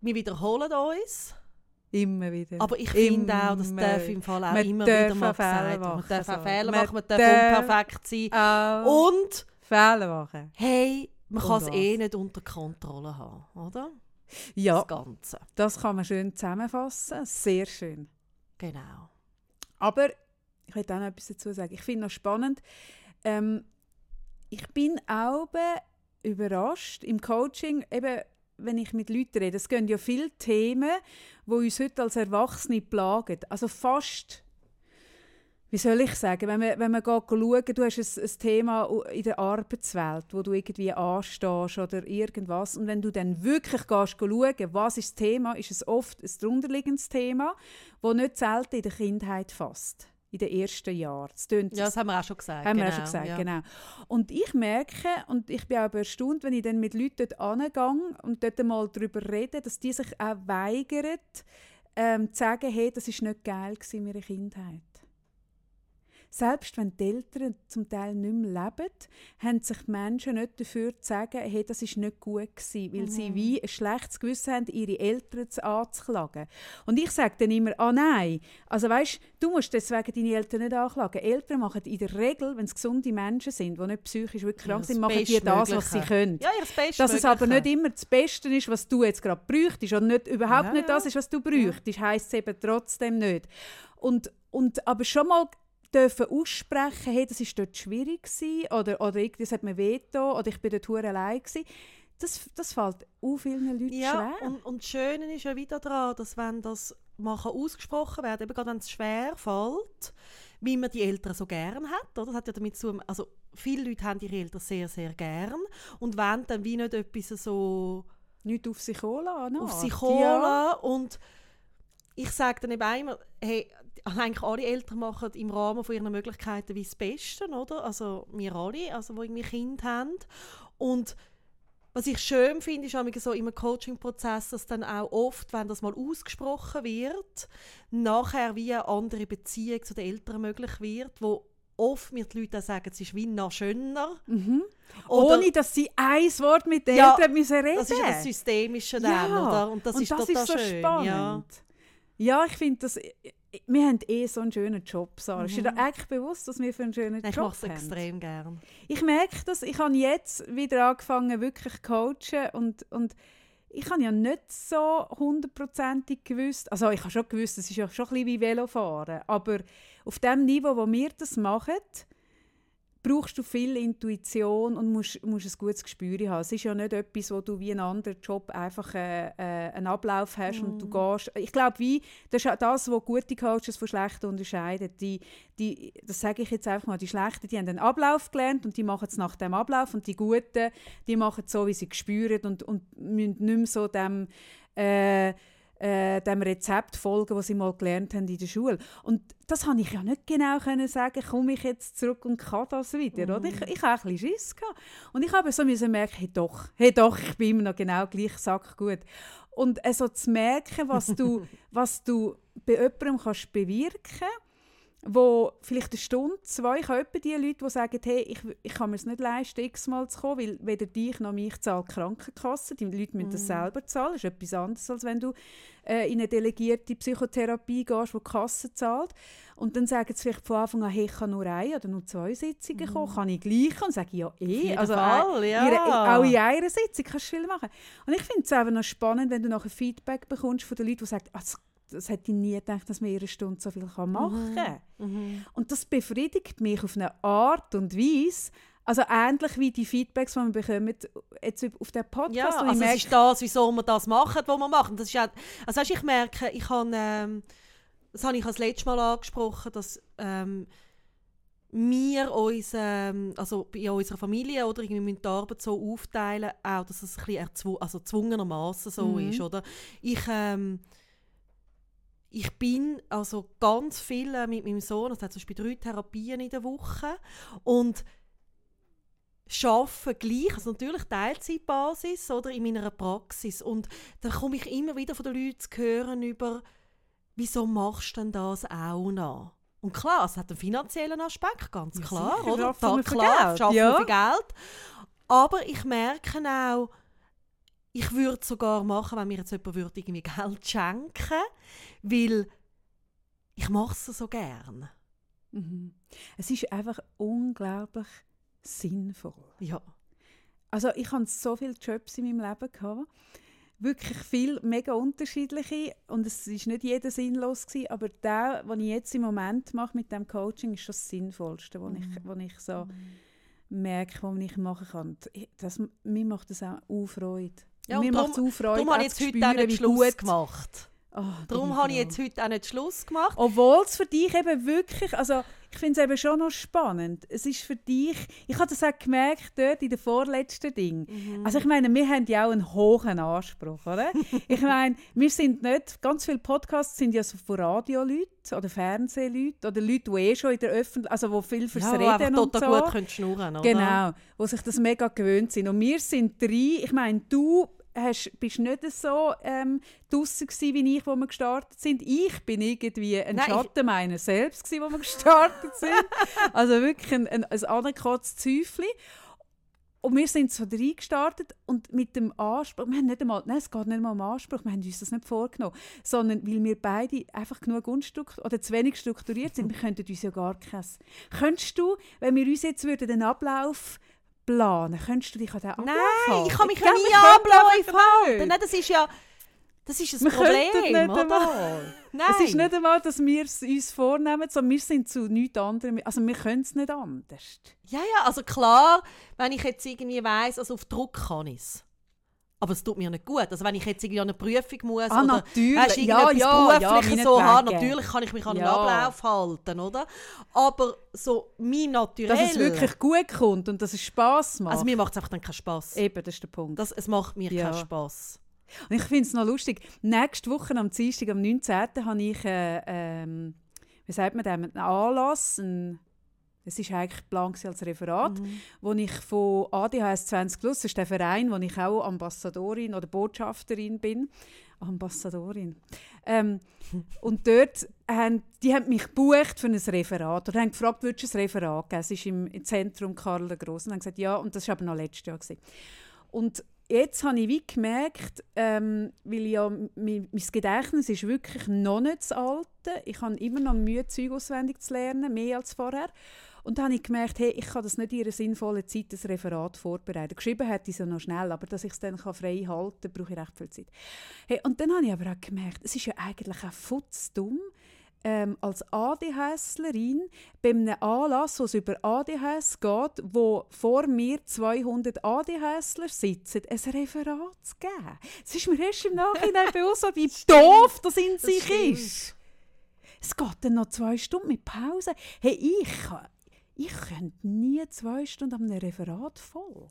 wir wiederholen uns. Immer wieder. Aber ich finde auch, das darf im Fall auch immer wieder mal gesagt werden. Man darf auch. Fehler machen, man darf unperfekt sein. Und, Fehler machen. hey, man Und kann es eh nicht unter Kontrolle haben, oder? Ja, Das Ganze. das kann man schön zusammenfassen. Sehr schön. Genau. Aber ich will auch noch etwas dazu sagen. Ich finde noch spannend, ähm, ich bin auch überrascht im Coaching, eben wenn ich mit Leuten rede, es gehen ja viele Themen, die uns heute als Erwachsene plagen. Also fast, wie soll ich sagen, wenn man, wenn man geht schauen, du hast ein, ein Thema in der Arbeitswelt, wo du irgendwie anstehst oder irgendwas, und wenn du dann wirklich gehst schauen, was ist das Thema, ist es oft ein darunterliegendes Thema, das nicht selten in der Kindheit fasst in den ersten Jahren. Das ja, das haben wir auch schon gesagt. Haben genau, wir auch schon genau, gesagt, ja. genau. Und ich merke, und ich bin auch erstaunt, wenn ich dann mit Leuten dort angehe und dort mal darüber rede, dass die sich auch weigern, ähm, zu sagen, hey, das war nicht geil in meiner Kindheit. Selbst wenn die Eltern zum Teil nicht mehr leben, haben sich die Menschen nicht dafür zu sagen, hey, das war nicht gut gewesen, weil mhm. sie wie ein schlechtes Gewissen haben, ihre Eltern anzuklagen. Und ich sage dann immer, ah nein, also weißt, du musst deswegen deine Eltern nicht anklagen. Eltern machen in der Regel, wenn es gesunde Menschen sind, die nicht psychisch wirklich krank ja, sind, machen die das, was sie können. Ja, das Beste Dass es aber nicht immer das Beste ist, was du jetzt gerade bräuchtest und nicht, überhaupt ja, nicht das ist, was du bräuchtest, ja. heisst es eben trotzdem nicht. Und, und aber schon mal dürfen aussprechen, hey, das war dort schwierig gewesen, oder, oder das hat mir wehgetan oder ich bin dort allein gewesen. Das, das fällt auch vielen Leuten ja, schwer. Und, und das Schöne ist ja wieder daran, dass wenn das mal ausgesprochen werden eben gerade wenn es schwer fällt, wie man die Eltern so gern hat, oder? Das hat ja damit zu also viele Leute haben ihre Eltern sehr, sehr gern und wollen dann wie nicht etwas so... Nicht auf sich holen Auf sich holen ja. und ich sage dann eben einmal, hey, eigentlich alle Eltern machen im Rahmen von ihren Möglichkeiten wie das Beste, oder? Also wir alle, also wo irgendwie Kinder haben. Und was ich schön finde, ist so im Coaching-Prozess, dass dann auch oft, wenn das mal ausgesprochen wird, nachher wie eine andere Beziehung zu den Eltern möglich wird, wo oft mir die Leute sagen, es ist wie noch schöner. Mhm. Ohne, dass sie ein Wort mit den ja, Eltern müssen reden Das ist das Systemische dann, ja. oder? Und das, und ist, das ist so schön. spannend. Ja, ja ich finde das wir haben eh so einen schönen Job, Sarah. Mhm. Ist dir da eigentlich bewusst, dass wir für einen schönen ich Job haben? Ich mache es extrem gern. Ich merke das. Ich habe jetzt wieder angefangen, wirklich zu coachen und, und ich habe ja nicht so hundertprozentig gewusst, also ich habe schon gewusst, es ist ja schon ein bisschen wie Velofahren, aber auf dem Niveau, wo wir das machen, brauchst du viel Intuition und musst, musst ein gutes Gespür haben. Es ist ja nicht etwas, wo du wie einen anderen Job einfach äh, äh, einen Ablauf hast mm. und du mm. gehst. Ich glaube, wie das ist das, was gute Coaches von schlechten unterscheiden. Die, die, das sage ich jetzt einfach mal, die Schlechten, die haben einen Ablauf gelernt und die machen es nach dem Ablauf und die Guten, die machen es so, wie sie spüren und, und müssen nicht mehr so dem äh, äh, dem Rezept folgen, das sie mal gelernt haben in der Schule. Und das habe ich ja nicht genau können sagen, komme ich jetzt zurück und kann das wieder, mm. oder? Ich, ich habe ein bisschen Schiss gehabt. Und ich habe so müssen merken, hey doch, hey doch, ich bin immer noch genau gleich sackgut. Und also zu merken, was du, was du bei jemandem kannst bewirken kannst, wo vielleicht eine Stunde, zwei, ich habe die Leute, die sagen, hey, ich, ich kann mir es nicht leisten, x-mal zu kommen, weil weder dich noch mich zahlt die Krankenkasse, die Leute müssen mm. das mhm. selber zahlen, das ist etwas anderes, als wenn du äh, in eine delegierte Psychotherapie gehst, wo die Kasse zahlt. Und dann sagen sie vielleicht von Anfang an, hey, ich kann nur eine oder nur zwei Sitzungen mm. kommen, mhm. kann ich gleich? Und sage ich, ja eh, also Fall, ja. Ihre, auch in einer Sitzung kannst du viel machen. Und ich finde es einfach noch spannend, wenn du nachher Feedback bekommst von den Leuten, die sagen, ah, das hätte ich nie gedacht, dass man in einer Stunde so viel machen kann. Mhm. Mhm. Und das befriedigt mich auf eine Art und Weise, also ähnlich wie die Feedbacks, die wir bekommen jetzt auf dem Podcast. Ja, also merke, es ist das, wieso wir das machen, was wir machen. Das ist auch, also weißt, ich merke, ich habe, ähm, das habe ich das letzte Mal angesprochen, dass ähm, wir uns, ähm, also in unserer Familie oder irgendwie die Arbeit so aufteilen, auch dass es ein bisschen erzw also zwungenermaßen so mhm. ist, oder? Ich ähm, ich bin also ganz viel mit meinem Sohn, es hat zum Beispiel drei Therapien in der Woche und arbeite gleich, also natürlich Teilzeitbasis oder in meiner Praxis und da komme ich immer wieder von den Leuten zu hören über, wieso machst du denn das auch noch? Und klar, es hat einen finanziellen Aspekt, ganz klar, ja, oder? Da, klar, schaffen ja. für Geld. Aber ich merke auch, ich würde es sogar machen, wenn mir jetzt jemand würde irgendwie Geld schenken weil ich mache es so gern. Mhm. Es ist einfach unglaublich sinnvoll. Ja. Also ich hatte so viele Jobs in meinem Leben, gehabt, wirklich viel mega unterschiedliche und es ist nicht jeder sinnlos gewesen, aber der, was ich jetzt im Moment mache mit dem Coaching, ist schon das Sinnvollste, was ich, was ich so merke, was ich machen kann. Das, mir macht das auch Freude. Ja, mir macht es auch Freude, Darum habe ich jetzt heute auch nicht Schluss gemacht. Bin Darum habe ich jetzt heute auch nicht Schluss gemacht. Obwohl es für dich eben wirklich, also ich finde es eben schon noch spannend. Es ist für dich, ich habe das auch gemerkt dort in den vorletzten Ding. Mhm. Also ich meine, wir haben ja auch einen hohen Anspruch, oder? ich meine, wir sind nicht, ganz viele Podcasts sind ja so von Radioleuten oder Fernsehleuten oder Leute, die eh schon in der Öffentlichkeit, also die viel fürs Ja, Reden und total so. gut können schnurren, oder? Genau, wo sich das mega gewöhnt sind. Und wir sind drei, ich meine, du hast, bist nicht so ähm, draussen gewesen, wie ich, wo wir gestartet sind. Ich bin irgendwie ein Nein, Schatten meiner selbst gewesen, wo wir gestartet sind. also wirklich ein, ein, ein anerkanntes Zäufchen. Und wir sind so drei gestartet und mit dem Anspruch, wir haben nicht einmal, nein, es geht nicht einmal um Anspruch, wir haben uns das nicht vorgenommen, sondern weil wir beide einfach genug unstrukturiert oder zu wenig strukturiert sind, wir könnten uns ja gar kein... Könntest du, wenn wir uns jetzt würden den Ablauf planen, könntest du dich an den Ablauf Nein, ich kann mich ja nie nicht. Nein, das ist ja das ist ein Wir Problem, nicht oder? einmal. Nein. Es ist nicht einmal, dass wir es uns vornehmen, sondern wir sind zu nichts anderem. Also wir können es nicht anders. Ja, ja, also klar, wenn ich jetzt irgendwie weiss, also auf Druck kann ich es. Aber es tut mir nicht gut. Also wenn ich jetzt irgendwie an eine Prüfung muss Ah, oder natürlich. Ja, ja, ja, so meinetwegen. natürlich kann ich mich an einen Ja. Ablauf halten, oder? Aber so mein Naturell... Dass es wirklich gut kommt und dass es Spass macht. Also mir macht es einfach dann keinen Spass. Eben, das ist der Punkt. Das, es macht mir Ja. keinen Spass. Und ich finde es noch lustig. Nächste Woche am Dienstag, am 19. habe ich, äh, ähm, wie sagt man dem, einen Anlass, ein, es war eigentlich geplant als Referat, Mhm. wo ich von ADHS 20 Plus, das ist der Verein, wo ich auch Ambassadorin oder Botschafterin bin, Ambassadorin. Ähm, und dort haben die haben mich gebucht für ein Referat oder haben gefragt, würdest du ein Referat geben? Es ist im, im Zentrum Karl der Grossen. Und haben gesagt, ja, und das war aber noch letztes Jahr. Gewesen. Und jetzt habe ich wie gemerkt, ähm, weil ja mein, mein Gedächtnis ist wirklich noch nicht das alte. Ich habe immer noch Mühe, Zeug auswendig zu lernen, mehr als vorher. Und dann habe ich gemerkt, hey, ich kann das nicht in einer sinnvollen Zeit, das Referat vorbereiten. Geschrieben hätte ich es ja noch schnell, aber dass ich es dann frei halten kann, brauche ich recht viel Zeit. Hey, und dann habe ich aber auch gemerkt, es ist ja eigentlich auch futzdumm, ähm, als ADHSlerin bei einem Anlass, wo es über ADHS geht, wo vor mir 200 ADHSler sitzen, ein Referat zu geben. Es ist mir erst im Nachhinein bewusst, wie doof das in sich stimmt. ist. Es geht dann noch zwei Stunden mit Pause. Hey, ich, kann- ich könnte nie zwei Stunden einem Referat folgen.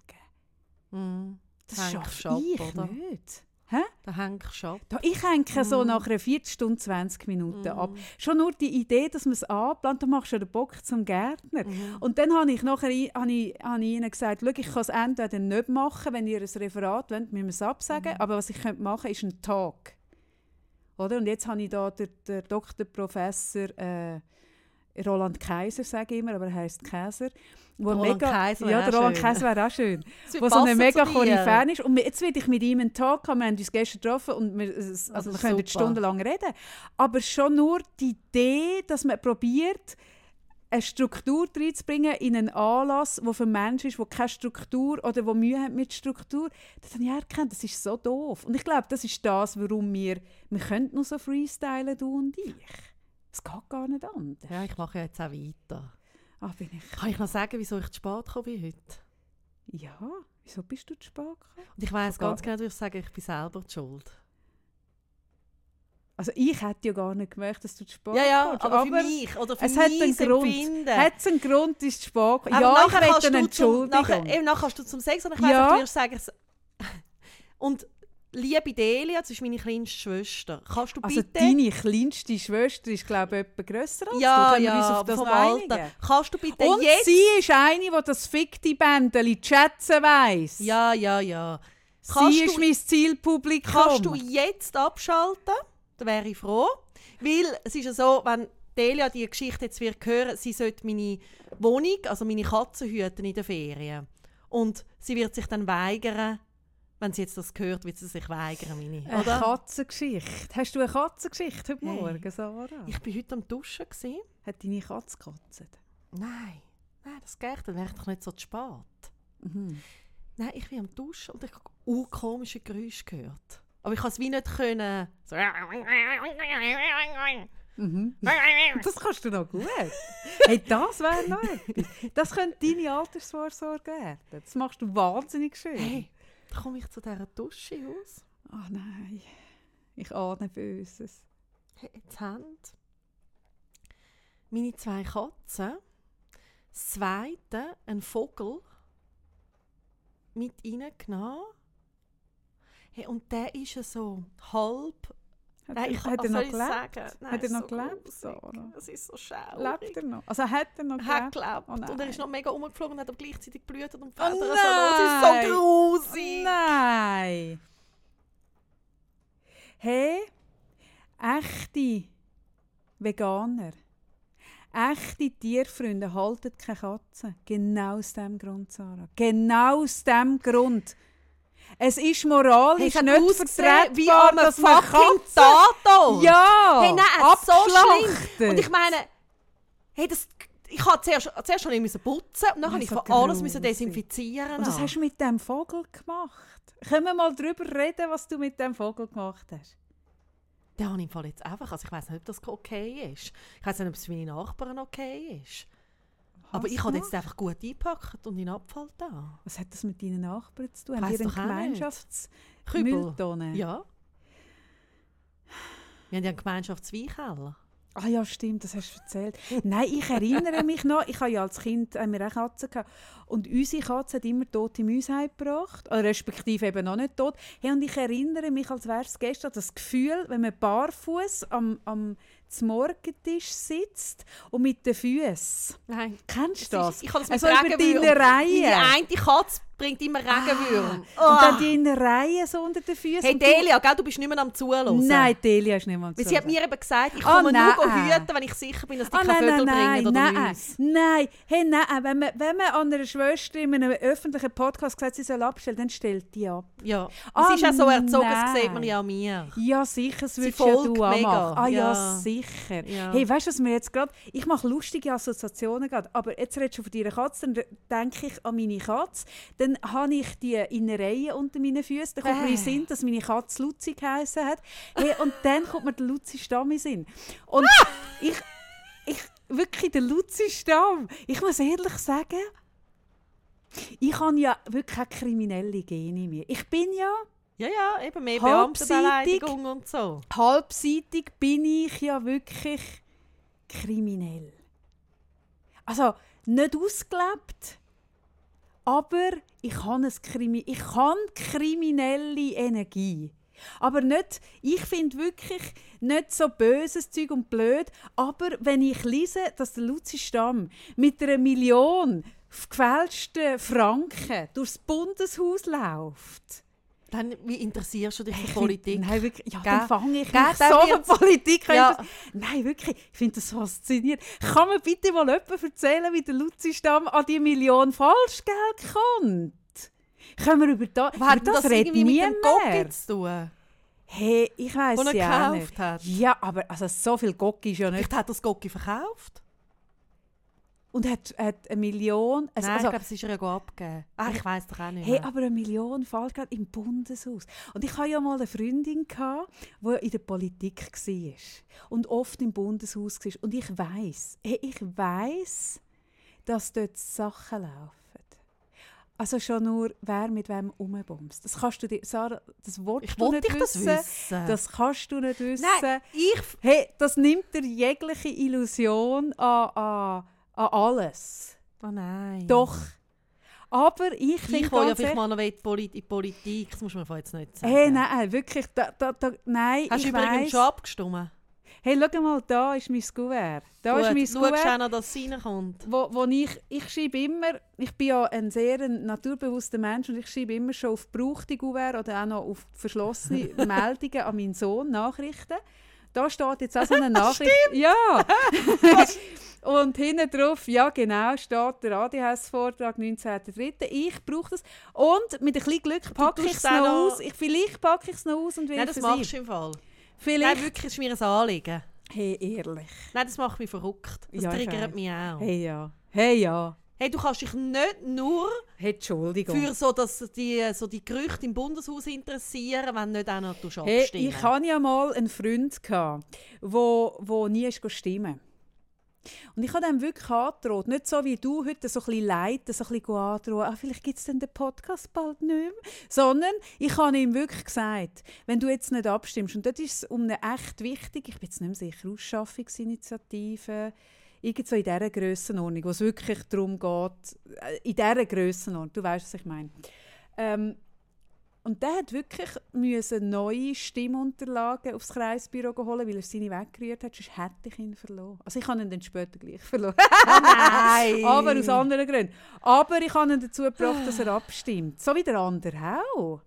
Mhm. Das schaffe ab, ich oder? nicht. Hä? Da hängst du ab. Da, ich hänge so Mhm. nach einer Viertelstunde, 20 Minuten Mhm. ab. Schon nur die Idee, dass man es anplant, dann machst du den Bock zum Gärtner. Mhm. Und dann habe ich nachher habe ich, habe ich ihnen gesagt, «Schau, ich kann es entweder nicht machen, wenn ihr ein Referat wollt, müssen wir es absagen, Mhm. aber was ich könnte machen ist ein Talk. Oder? Und jetzt habe ich da den, den Dr. Professor äh, Roland Kaiser, sage ich immer, aber er heißt Kaiser. Wo Roland mega, Kaiser ja, wäre der auch Roland schön. Kaiser wäre auch schön wo so ein mega dir. Koryphäen ist. Und jetzt werde ich mit ihm einen Talk haben. Wir haben uns gestern getroffen und wir, also Also wir können jetzt stundenlang reden. Aber schon nur die Idee, dass man probiert, eine Struktur reinzubringen in einen Anlass, der für Menschen ist, der keine Struktur oder der Mühe hat mit Struktur, das habe ich erkannt, das ist so doof. Und ich glaube, das ist das, warum wir, wir können nur so freestylen, du und ich. Es geht gar nicht anders. Ja, ich mache jetzt auch weiter. Ah, bin ich... Kann ich noch sagen, wieso ich zu spät gekommen bin heute? Ja, wieso bist du zu spät gekommen? Und ich Sogar- ganz genau, dass ich sage, ich bin selber die schuld. Also ich hätte ja gar nicht gemerkt, dass du zu spät Ja, ja, kommst, aber, für mich oder für es hat einen Grund. Empfinden. Hat es einen Grund, ist zu spät gekommen? Aber Ja, nachher ich kannst eine du zum, Entschuldigung. nachher, eben nachher kannst du zum Sex und ich weiss, Ja. du wirst sagen, und liebe Delia, das ist meine kleinste Schwester, kannst du also bitte... deine kleinste Schwester ist, glaube ich, etwa grösser als ja, du. Uns ja, auf das vom? Alter. Kannst du bitte Und jetzt... sie ist eine, die das fickte Bändeli zu schätzen weiss. Ja, ja, ja. sie Kannst ist du- mein Zielpublikum. Kannst du jetzt abschalten? Da wäre ich froh. Weil es ist ja so, wenn Delia die Geschichte jetzt wird hören, sie sollte meine Wohnung, also meine Katze hüten in den Ferien. Und sie wird sich dann weigern, wenn sie jetzt das hört, wird sie sich weigern, meine. eine Oder? Katzengeschichte. Hast du eine Katzengeschichte heute Hey. Morgen, Sarah? Ich bin heute am Duschen. Gewesen. Hat deine Katze gekotzt? Nein, nein, das geht, dann wäre ich doch nicht so zu spät. Mhm. Nein, ich bin am Duschen und ich habe urkomische Geräusche gehört. Aber ich kann es wie nicht können. So. Mhm. Das kannst du noch gut. hey, das wäre noch etwas. Das könnte deine Altersvorsorge werden. Das machst du wahnsinnig schön. Hey, da komme ich zu dieser Dusche aus. Ach nein, ich ahne Böses. Hey, jetzt haben meine zwei Katzen das zweite ein Vogel mit reingenommen. Hey, und der ist ja so halb. Hat, Nein, ich hat was er noch gelebt? sagen? Nein, Hat er noch so gelebt. Sarah? Es ist so schaurig. Lebt er noch? Also hat er noch Er hat gelebt? gelebt. Oh und er ist noch mega umgeflogen und hat aber gleichzeitig geblutet und Oh Federn so los. nein. Es ist so grusig. Nein! Hey, echte Veganer, echte Tierfreunde halten keine Katzen. Genau aus dem Grund, Sarah. Genau aus dem Grund. Es ist moralisch hat nicht vertretbar, wie an dass man. Tatort. Ja! Hey, nein, so schlimm. Und ich meine, hey, das, ich habe zuerst, zuerst habe ich müssen putzen und dann habe ich von alles müssen desinfizieren. Und was hast du mit dem Vogel gemacht? Können wir mal darüber reden, was du mit dem Vogel gemacht hast? Den habe ich im Fall jetzt einfach. Also ich weiß nicht, ob das okay ist. Ich weiß nicht, ob es für meine Nachbarn okay ist. Aber ich habe jetzt einfach gut eingepackt und in den Abfall da. Was hat das mit deinen Nachbarn zu tun? Haben die eine. Gemeinschaftsmülltonne? Ja. Wir haben ja einen Gemeinschaftsweinkeller. Ah ja, stimmt, das hast du erzählt. Nein, ich erinnere mich noch, ich habe ja als Kind wir auch Katzen gehabt. Und unsere Katze hat immer tote Mäuse heimgebracht, oder respektive eben noch nicht tot. Hey, und ich erinnere mich, als wäre es gestern, das Gefühl, wenn man barfuß am, am Morgentisch sitzt und mit den Füßen. Nein. Kennst du das? Ich habe das mit also über die Regenwürm. Reihe. Meine eine Katze bringt immer Regenwürm. Und dann die in der Reihe so unter den Füßen. Hey Delia, gell, du bist nicht mehr am Zuhören. Nein, Delia ist nicht mal Weil sie hat mir eben gesagt, ich Ah, komme nein. nur hüten, wenn ich sicher bin, dass die Ah, keine nein, Vögel nein, bringen oder nein, nein, hey, nein, wenn man, wenn man an einer Schwester in einem öffentlichen Podcast gesagt sie soll abstellen, dann stellt die ab. Ja. Und Ah, sie ist auch so erzogen, das nein. sieht man ja an mir. Ja, sicher, das würdest ja du mega, machen. Ah ja, ja. sicher. Ja. Hey, weißt du, was mir jetzt gerade... Ich mache lustige Assoziationen gerade, aber jetzt redest du von deiner Katze, dann denke ich an meine Katze. Dann habe ich die Innereien unter meinen Füßen. Dann kommt mir in Äh. Sinn, dass meine Katze Luzi geheissen hat. Hey, und dann kommt mir der Luzi-Stamm in Sinn. Und ich, ich... Wirklich, der Luzi-Stamm. Ich muss ehrlich sagen... Ich habe ja wirklich keine kriminelle Gene mehr. Ich bin ja... Ja, ja, eben mehr Halbseitig. Beamtenbeleidigung und so. halbseitig bin ich ja wirklich kriminell. Also nicht ausgelebt, aber ich ein Krimi ich habe kriminelle Energie. Aber nicht, ich finde wirklich nicht so böses Zeug und blöd, aber wenn ich lese, dass der Luzi Stamm mit einer Million gefälschten Franken durchs Bundeshaus läuft, Dann, wie interessierst du dich für Politik? Nein, wirklich, ja, Gell? dann fange ich Gell, mich so für Politik. Ja. Nein, wirklich, ich finde das faszinierend. Kann mir bitte mal jemand erzählen, wie der Luzi-Stamm an die Million Falschgeld kommt? Können wir über, da, über das, das reden irgendwie mit dem. Gocki zu tun? Hey, ich weiss ja gekauft nicht. hat? Ja, aber also, so viel Gocki ist ja nicht. Vielleicht hat das Gocki verkauft? Und hat, hat eine Million... Also, Nein, also, ich glaube, es ist ihr ja abgegeben. Ah, ich weiß doch auch nicht Hey, mehr. aber eine Million Falschgeld im Bundeshaus. Und ich hatte ja mal eine Freundin, die in der Politik war und oft im Bundeshaus war. Und ich weiß, hey, ich weiß, dass dort Sachen laufen. Also schon nur, wer mit wem umbumst. Das kannst du dir, Sarah, das Wort ich du nicht dich das wissen. wissen. Das kannst du nicht wissen. Nein, ich... Hey, das nimmt dir jegliche Illusion an, an, an alles. Oh nein. Doch. Aber ich finde Ich will ja vielleicht ehrlich- mal noch in die Politik. Das muss man jetzt nicht sagen. Hey, nein, wirklich, da, da, da, nein, Hast du übrigens schon abgestimmt? Hey, schau mal, da ist mein Kuvert. Da Gut, ist schau mein Kuvert, schon noch, dass es reinkommt. wo, wo ich, ich schreibe immer, ich bin ja ein sehr naturbewusster Mensch und ich schreibe immer schon auf gebrauchte Kuvert oder auch noch auf verschlossene Meldungen an meinen Sohn, Nachrichten. Da steht jetzt auch so eine Nachricht. Ja! und hinten drauf, ja genau, steht der ADHS-Vortrag 19.03. Ich brauche das. Und mit ein bisschen Glück packe ich es noch noch- aus. Ich, vielleicht packe ich es noch aus und will Nein, das machst du im Fall. Vielleicht. Nein, wirklich, ist mir ein Anliegen. Hey, ehrlich. Nein, das macht mich verrückt. Das Ja, ich triggert mich auch. Hey ja. Hey ja. Hey, du kannst dich nicht nur Hey, für so, dass die, so die Gerüchte im Bundeshaus interessieren, wenn du nicht auch noch tust Hey, abstimmen. ich hatte ja mal einen Freund, der wo, wo nie ist stimmen Und ich habe dem wirklich angedroht. Nicht so wie du heute so ein bisschen leiten, so ein bisschen androhen, ah, vielleicht gibt es den Podcast bald nicht mehr. Sondern ich habe ihm wirklich gesagt, wenn du jetzt nicht abstimmst, und dort ist um eine echt wichtig, ich bin jetzt nicht mehr sicher, Ausschaffungsinitiative, irgend so in dieser Grössenordnung, wo es wirklich darum geht, äh, in dieser Grössenordnung, du weißt, was ich meine. Ähm, und der hat wirklich müssen neue Stimmunterlagen aufs Kreisbüro holen, weil er seine weggerührt hat, sonst hätte ich ihn verloren. Also ich habe ihn dann später gleich verloren. Nein! Aber aus anderen Gründen. Aber ich habe ihn dazu gebracht, dass er abstimmt. So wie der andere auch.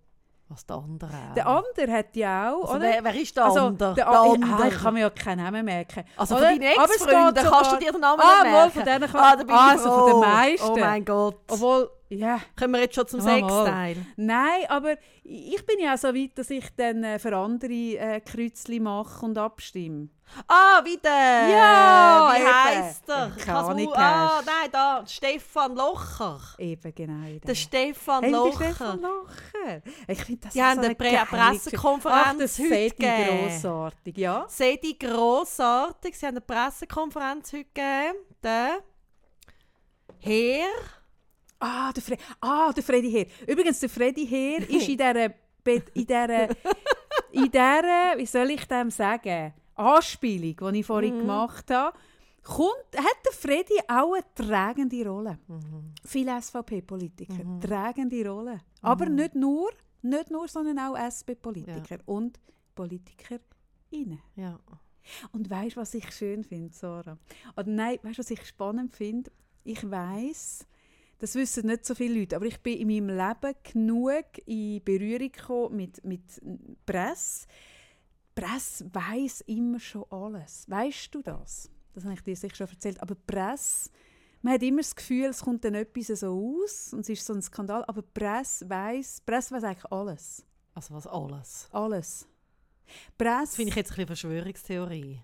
Was der andere auch. Der andere hat ja auch, also, oder? wer, wer ist der Also, andere? der Der andere. Ah, ich kann mir ja keinen Namen merken. also oder? geht Ex-Freunden sogar- kannst du dir den Namen Ah, nicht wohl, merken? von denen kann- ah, da bin ich also von den meisten. Oh mein Gott. Obwohl, ja... Kommen wir jetzt schon zum. Sexteil? Nein, aber ich bin ja auch so weit, dass ich dann äh, für andere äh, Kreuzchen mache und abstimme. Ah, wieder! Ja, Wie heisst er? Keine ah, nein, da, Stefan Locher. Eben, genau. Der Der Stefan hey, der Locher. Stefan Locher. Ich finde das Die so eine Pre Pressekonferenz Ach, das heute gegeben. grossartig, ja. Sehe die grossartig. Sie haben eine Pressekonferenz heute gegeben. Der Herr. Ah, der, Fre ah, der Freddy Heer. Übrigens, der Freddy Heer ist in dieser, in dieser, in dieser, wie soll ich dem sagen, Anspielung, die ich vorhin gemacht habe, kommt, hat der Freddy auch eine tragende Rolle. Viele SVP-Politiker, tragende Rolle. Aber nicht nur, nicht nur, sondern auch SP-Politiker und PolitikerInnen. Ja. Und weißt du, was ich schön finde, Sarah? Oder nein, weißt du, was ich spannend finde? Ich weiß, das wissen nicht so viele Leute, aber ich bin in meinem Leben genug in Berührung gekommen mit, mit Presse. Die Presse weiß immer schon alles. Weißt du das? Das habe ich dir sicher schon erzählt. Aber die Presse, man hat immer das Gefühl, es kommt dann etwas so aus und es ist so ein Skandal. Aber die Presse weiß, Presse weiß eigentlich alles. Also was alles. Alles. Die Das Presse. finde ich jetzt ein bisschen Verschwörungstheorie.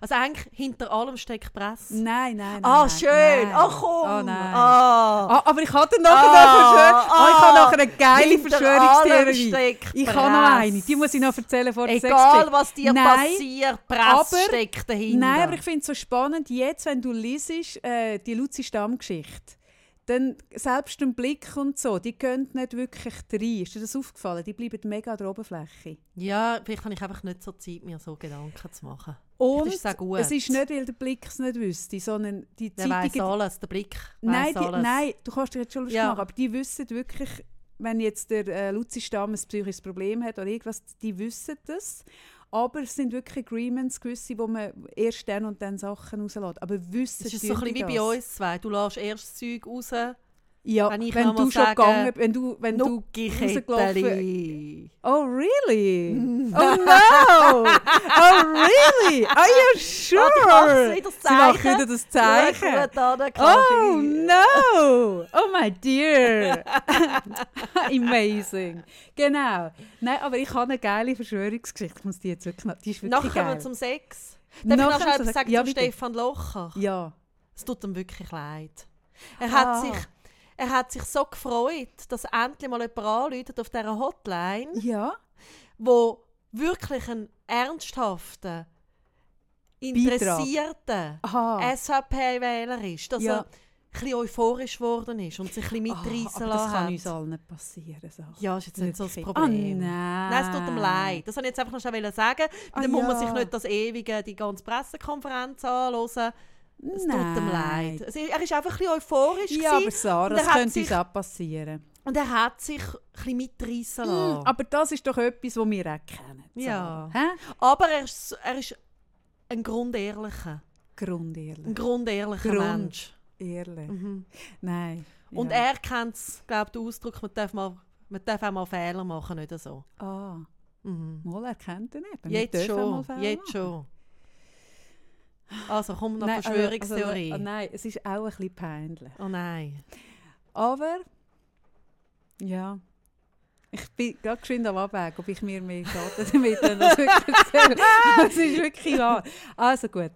Also eigentlich hinter allem steckt Presse. Nein, nein, nein. Ah, schön! Nein. Ach komm! Oh nein. Ah. Ah, aber ich hatte nachher Ah, noch Verschwör ah, ich habe ah, nachher eine geile hinter Verschwörungstheorie. Ich habe noch eine, die muss ich noch erzählen vor der Egal, Sexcheck. was dir Nein, passiert, Presse aber- steckt dahinter. Nein, aber ich finde es so spannend, jetzt, wenn du liest, äh, die Luzi Stammgeschichte, dann selbst ein Blick und so, die gehen nicht wirklich rein. Ist dir das aufgefallen? Die bleiben mega an der Oberfläche. Ja, vielleicht habe ich einfach nicht so Zeit, mir so Gedanken zu machen. Und ist es gut. es ist nicht, weil der Blick es nicht wüsste, sondern die Der weiss Zeitung... alles, der Blick Nein, die, alles. nein, du kannst dir jetzt schon lustig Ja. machen, aber die wissen wirklich, wenn jetzt der äh, Luzi Stamm ein psychisches Problem hat oder irgendwas, die wissen das. Aber es sind wirklich Agreements gewisse, wo man erst dann und dann Sachen rauslässt. Aber wissen Es ist tun so ein bisschen wie bei uns zwei. Du lässt erst das Zeug raus, Ja, Wenn ich noch du mal schon gegangen wenn du, wenn du rausgelaufen... Oh, really? oh, no! Oh, really? Are you sure? Machst wieder das Sie macht Zeichen. wieder das Zeichen. Oh no! Oh my dear! Amazing. Genau. Nein, aber ich habe eine geile Verschwörungsgeschichte. Ich muss die jetzt wirklich noch. Die ist wirklich Nachher kommen geil. wir zum Sex. Darf ich noch Nachher schnell zum etwas sagen Ja, zu. Stefan Locher? Ja. Es tut ihm wirklich leid. Er Ah. hat, sich, er hat sich so gefreut, dass endlich mal jemand anruft auf dieser Hotline, Ja. wo wirklich ein ernsthafter, interessierter Aha. SVP-Wähler ist. Dass Ja. er ein euphorisch geworden ist und sich ein bisschen Ah, aber das lassen kann hat. uns allen passieren. So. Ja, ist jetzt nicht so das. Problem. Oh nein. Nein, es tut ihm leid. Das wollte ich jetzt einfach noch schnell sagen. Ah, Dann muss man ja. sich nicht das ewige, die ganze Pressekonferenz anhören. Es tut ihm Nein. leid. Es- Er ist einfach ein bisschen euphorisch. Ja, aber Sarah, das könnte uns sich- auch passieren. und er hat sich ein bisschen mitreißen Mm, lassen. aber das ist doch etwas, was wir auch kennen. Ja. Hä? Aber er ist, er ist ein grundehrlicher, ein Grundehrlich. grundehrlicher Grund. Mensch. Ehrlich. Mhm. Nein. Und ja. er kennt es, glaube den Ausdruck, man darf, mal, man darf auch mal Fehler machen, nicht so. Ah, Mhm. mal er nicht. Wir Jetzt dürfen schon, jetzt schon. Also, komm noch Nein, also- Verschwörungstheorie. Also, nein, es ist auch ein bisschen peinlich. oh nein. Aber, ja. Ich bin gerade geschwind am Abwägen, ob ich mir mehr schaden damit, das erzähle. Es ist wirklich wahr. Also gut.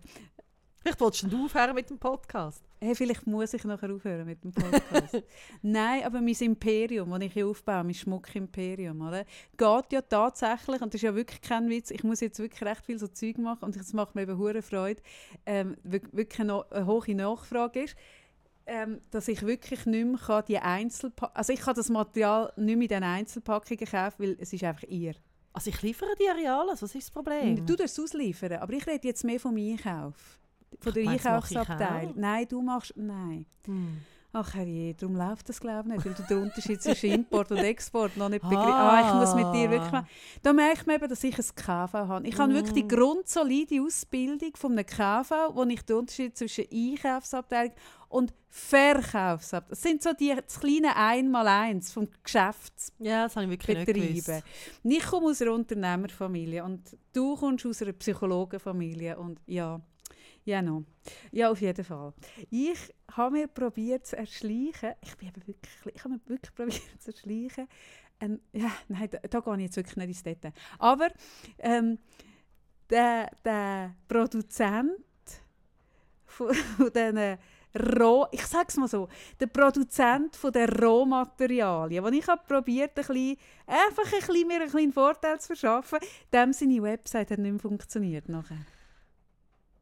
Vielleicht willst du aufhören mit dem Podcast. Hey, vielleicht muss ich nachher aufhören mit dem Podcast. Nein, aber mein Imperium, das ich hier aufbaue, mein Schmuckimperium, oder? geht ja tatsächlich, und das ist ja wirklich kein Witz, ich muss jetzt wirklich recht viel so Zeug machen und das macht mir eben hure Freude, ähm, wirklich eine, eine hohe Nachfrage ist, ähm, dass ich wirklich nicht mehr kann die Einzelpackungen, also ich kann das Material nicht mehr in den Einzelpackungen kaufen, weil es ist einfach ihr. Also ich liefere die Areales, was ist das Problem? Du darfst es ausliefern, aber ich rede jetzt mehr vom Einkauf. Von der weiss, Einkaufsabteilung. Nein, du machst. Nein. Hm. Ach herrje, darum läuft das glaube ich nicht, weil du den Unterschied zwischen Import und Export noch nicht begriffen Ah. Ah, ich muss mit dir wirklich machen. Da merkt man eben, dass ich ein KV habe. Ich habe wirklich Mm. die grundsolide Ausbildung von einem KV, wo ich den Unterschied zwischen Einkaufsabteilung und Verkaufsabteilung, das sind so die das kleine Einmaleins vom Geschäfts Ja, das habe ich wirklich nicht gewusst. Ich komme aus einer Unternehmerfamilie und du kommst aus einer Psychologenfamilie und ja, ja no. Ja, auf jeden Fall. Ich habe mir probiert zu erschleichen, ich bin wirklich, ich habe mir wirklich probiert zu erschleichen, ähm, ja, nein, da, da gehe ich jetzt wirklich nicht ins Detail. Aber ähm, der, der Produzent von, von diesen Roh, ich sage es mal so, der Produzent von der Rohmaterialien, wo ich habe probiert, ein bisschen, einfach ein bisschen, mir einen kleinen Vorteil zu verschaffen, dem seine Website hat nicht mehr funktioniert nachher.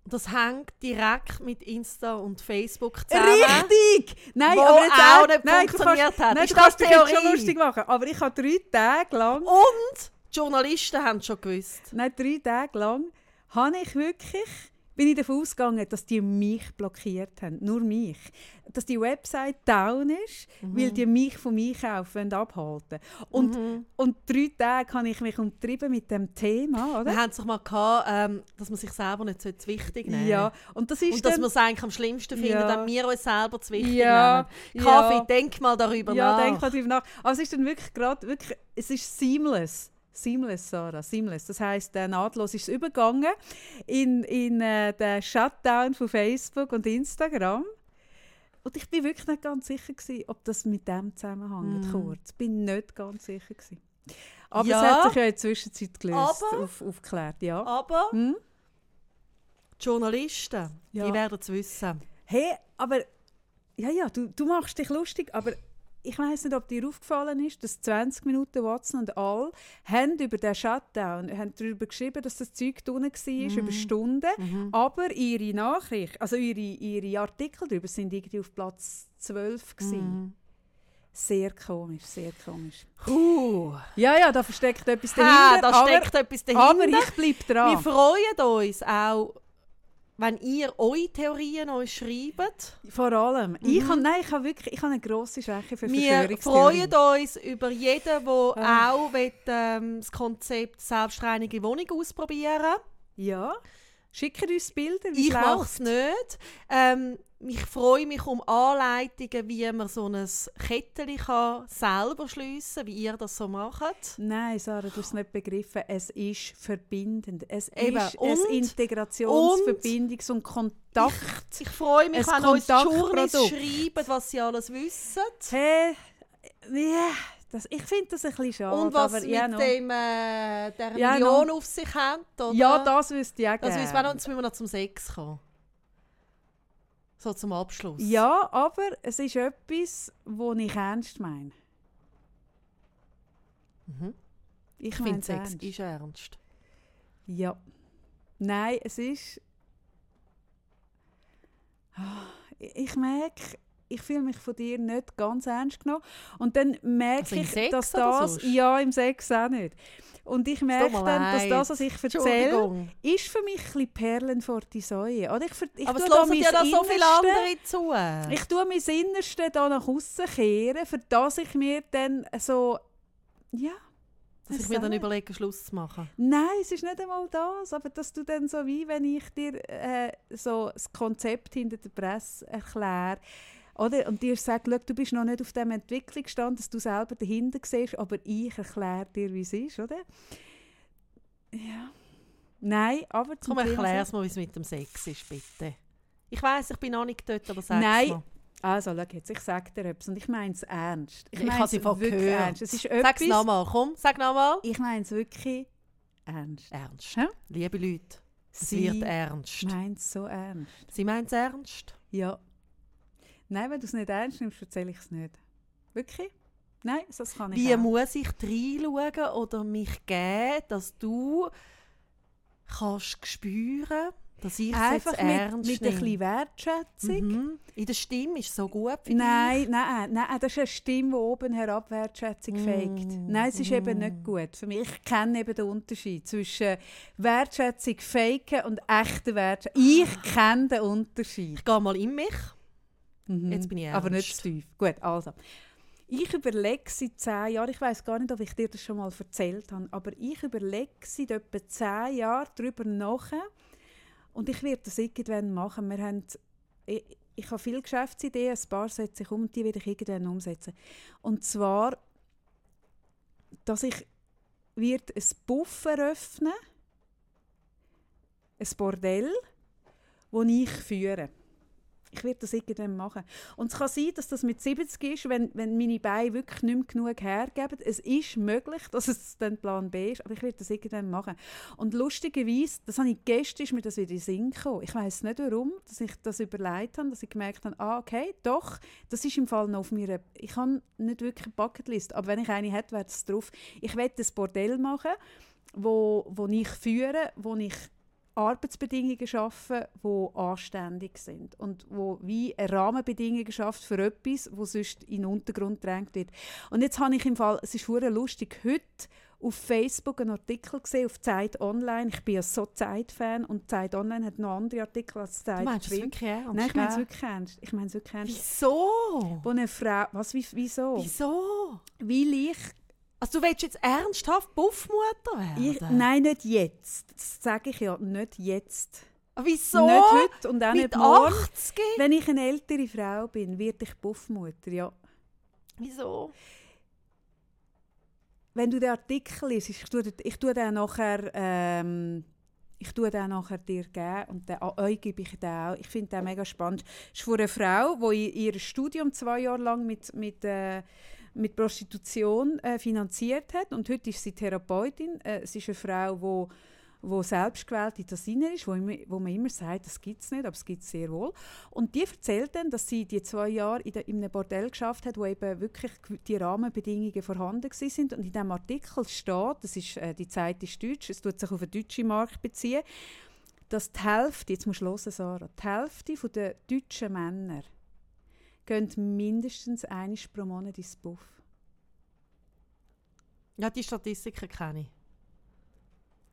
Das hängt direkt mit Insta und Facebook zusammen. Richtig! Nein, Wo aber jetzt auch nicht nein, du funktioniert kannst, hat. Nein, Ist du das kannst jetzt schon lustig machen, aber ich habe drei Tage lang, Und die Journalisten haben es schon gewusst. nein, drei Tage lang, habe ich wirklich, bin ich davon ausgegangen, dass die mich blockiert haben, nur mich. Dass die Website down ist, weil die mich vom Einkaufen abhalten und, Mhm. und drei Tage habe ich mich umtrieben mit dem Thema, oder? Wir haben es doch mal gehabt, ähm, dass man sich selber nicht so zu wichtig nehmen Ja, und das ist Und dass wir es eigentlich am schlimmsten finden, Ja. wenn wir uns selber zu wichtig Ja, nehmen. Kaffee, ja. denk mal darüber ja, nach. denk mal darüber nach. Aber es ist dann wirklich gerade, wirklich, es ist seamless. Seamless, Sarah, seamless. Das heisst, äh, nahtlos ist es übergegangen in, in äh, den Shutdown von Facebook und Instagram. Und ich bin wirklich nicht ganz sicher gewesen, ob das mit dem zusammenhängt, Mm. kurz. bin nicht ganz sicher gewesen. Aber Ja. es hat sich ja in der Zwischenzeit gelöst, Aber- auf, aufgeklärt, ja. Aber Hm? die Journalisten, Ja. die werden es wissen. Hey, aber ja, ja, du, du machst dich lustig, aber ich weiß nicht, ob dir aufgefallen ist, dass 20 Minuten Watson und all haben über den Shutdown haben darüber geschrieben, dass das Zeug drinnen war, über Stunden, Mhm. aber ihre Nachricht, also ihre, ihre Artikel darüber sind irgendwie auf Platz 12 gewesen. Mhm. Sehr komisch, sehr komisch. Huh. Ja, ja, da versteckt etwas Ha, dahinter, da aber, steckt etwas dahinter. aber ich bleibe Wir dran. freuen uns auch, wenn ihr eure Theorien uns schreibt. Vor allem. Ich habe, nein, ich habe wirklich, ich habe eine grosse Schwäche für Mhm. Wir freuen uns über jeden, der Ah. auch will, ähm, das Konzept selbstreinige Wohnung ausprobieren Ja. Schickt uns Bilder, wie Ich mache es nicht. Ähm, ich freue mich um Anleitungen, wie man so ein Kettchen kann selber schliessen kann, wie ihr das so macht. Nein, Sarah, du hast es nicht begriffen. Es ist verbindend. Es Eben. ist Und- ein Integrations-, Verbindungs- und Kontakt. Ich freue mich, wenn uns. Journeys schreiben, was sie alles wissen. Hey, ja, das, ich finde das ein bisschen schade. Und was aber, mit ja, no. dem, äh, der Ja, Million auf sich hat. Oder? Ja, das wüsste ich auch Das gerne. wissen wir noch, jetzt müssen wir noch zum Sex kommen. So zum Abschluss. Ja, aber es ist etwas, das ich ernst meine. Mhm. Ich, Ich finde, es Sex ernst. ist ernst. Ja. Nein, es ist. Ah, Ich merke, ich fühle mich von dir nicht ganz ernst genommen. Und dann merke Also ich, dass das. Ja, im Sex auch nicht. Und ich merke dann, dass das, was ich erzähle, ist für mich ein bisschen Perlen vor die Säue. Oder ich, ich Aber es hören ja da so viele andere zu. Ich tue mein Innerste da nach außen kehren, für das ich mir dann so. Ja. dass ich mir dann überlege, Schluss zu machen. Nein, es ist nicht einmal das, aber dass du dann so wie, wenn ich dir äh, so das Konzept hinter der Presse erkläre, oder? Und dir «Schau, du bist noch nicht auf dem Entwicklungsstand, dass du selber dahinter siehst, aber ich erkläre dir, wie es ist, oder? Ja. Nein, aber zum Komm, erklär mal, wie es mit dem Sex ist, bitte. Ich weiss, ich bin noch nicht dort, aber sag Nein, mal. Also, schau jetzt, ich sage dir etwas und ich meine es ernst. Ich meine habe es sie wirklich gehört. ernst. Es ist etwas, nochmal, komm, sag nochmal. ich meine es wirklich ernst. Ernst. Hä? Liebe Leute, Es Sie wird ernst. meint es so ernst. Sie meint es ernst? Ja. Nein, wenn du es nicht ernst nimmst, erzähle ich es nicht. Wirklich? Nein, das kann ich Wie auch. muss ich reinschauen oder mich geben, dass du kannst spüren, dass ich es Einfach jetzt mit, ernst mit ein nehme? bisschen Wertschätzung. Mhm. In der Stimme ist es so gut für Nein, nein, nein, das ist eine Stimme, die oben herab Wertschätzung Mm, fegt. Nein, es ist eben nicht gut. Für mich, ich kenne eben den Unterschied zwischen Wertschätzung faken und echter Wertschätzung. Ich kenne den Unterschied. Ich gehe mal in mich. Mhm. Jetzt bin ich Aber nicht ernst. zu tief. Gut, also. Ich überlege seit zehn Jahren, ich weiß gar nicht, ob ich dir das schon mal erzählt habe, aber ich überlege seit etwa zehn Jahren darüber nach und ich werde das irgendwann machen. Wir haben, ich, ich habe viele Geschäftsideen, ein paar setze ich um und die werde ich irgendwann umsetzen. Und zwar, dass ich wird ein Buff eröffnen, ein Bordell, das ich führe. Ich werde das irgendwann machen. Und es kann sein, dass das mit 70 ist, wenn, wenn meine Beine wirklich nicht mehr genug hergeben. Es ist möglich, dass es dann Plan B ist, aber ich werde das irgendwann machen. Und lustigerweise, das habe ich gestern, ist mir das wieder in den Sinn gekommen. Ich weiß nicht warum, dass ich das überlegt habe, dass ich gemerkt habe, ah, okay, doch, das ist im Fall noch auf mir. Ich habe nicht wirklich eine Bucketlist, aber wenn ich eine hätte, wäre das drauf. Ich werde ein Bordell machen, wo, wo ich führe, wo ich Arbeitsbedingungen schaffen, die anständig sind und wo wie eine Rahmenbedingungen schafft für etwas, wo sonst in den Untergrund gedrängt wird. Und jetzt habe ich im Fall, es ist hure lustig, heute auf Facebook einen Artikel gesehen, auf Zeit Online. Ich bin ja so Zeit-Fan und Zeit Online hat noch andere Artikel als Zeit Du meinst es wirklich ernst? Nein, ich meine es wirklich ernst. Ich meine wirklich ernst. Wieso? Wo eine Frau, was, wie, wieso? Wieso? Weil ich Also du willst jetzt ernsthaft Buffmutter werden? Ich, nein, nicht jetzt. Das sage ich ja, nicht jetzt. Ah, Wieso? Nicht heute und auch Mit nicht morgen. 80? Wenn ich eine ältere Frau bin, werde ich Buffmutter, ja. Wieso? Wenn du den Artikel liest, ich tue, ich tue den nachher, ähm, ich tue den nachher dir geben und den, an euch gebe ich den auch. Ich finde den mega spannend. Es ist von einer Frau, die ihr Studium zwei Jahre lang mit, mit, äh, mit Prostitution äh, finanziert hat und heute ist sie Therapeutin. Äh, es ist eine Frau, die wo selbstgewählte Tasiner ist, wo, immer, wo man immer sagt, das gibt es nicht, aber es gibt es sehr wohl. Und die erzählt dann, dass sie die zwei Jahre in, de, in einem Bordell geschafft hat, wo eben wirklich die Rahmenbedingungen vorhanden sind. Und in diesem Artikel steht, das ist, äh, die Zeit ist deutsch, es tut sich auf den deutschen Markt beziehen, dass die Hälfte, jetzt musst du hören, Sarah, die Hälfte der deutschen Männer gehen mindestens einmal pro Monat ins Buff. Ja, die Statistiken kenne ich.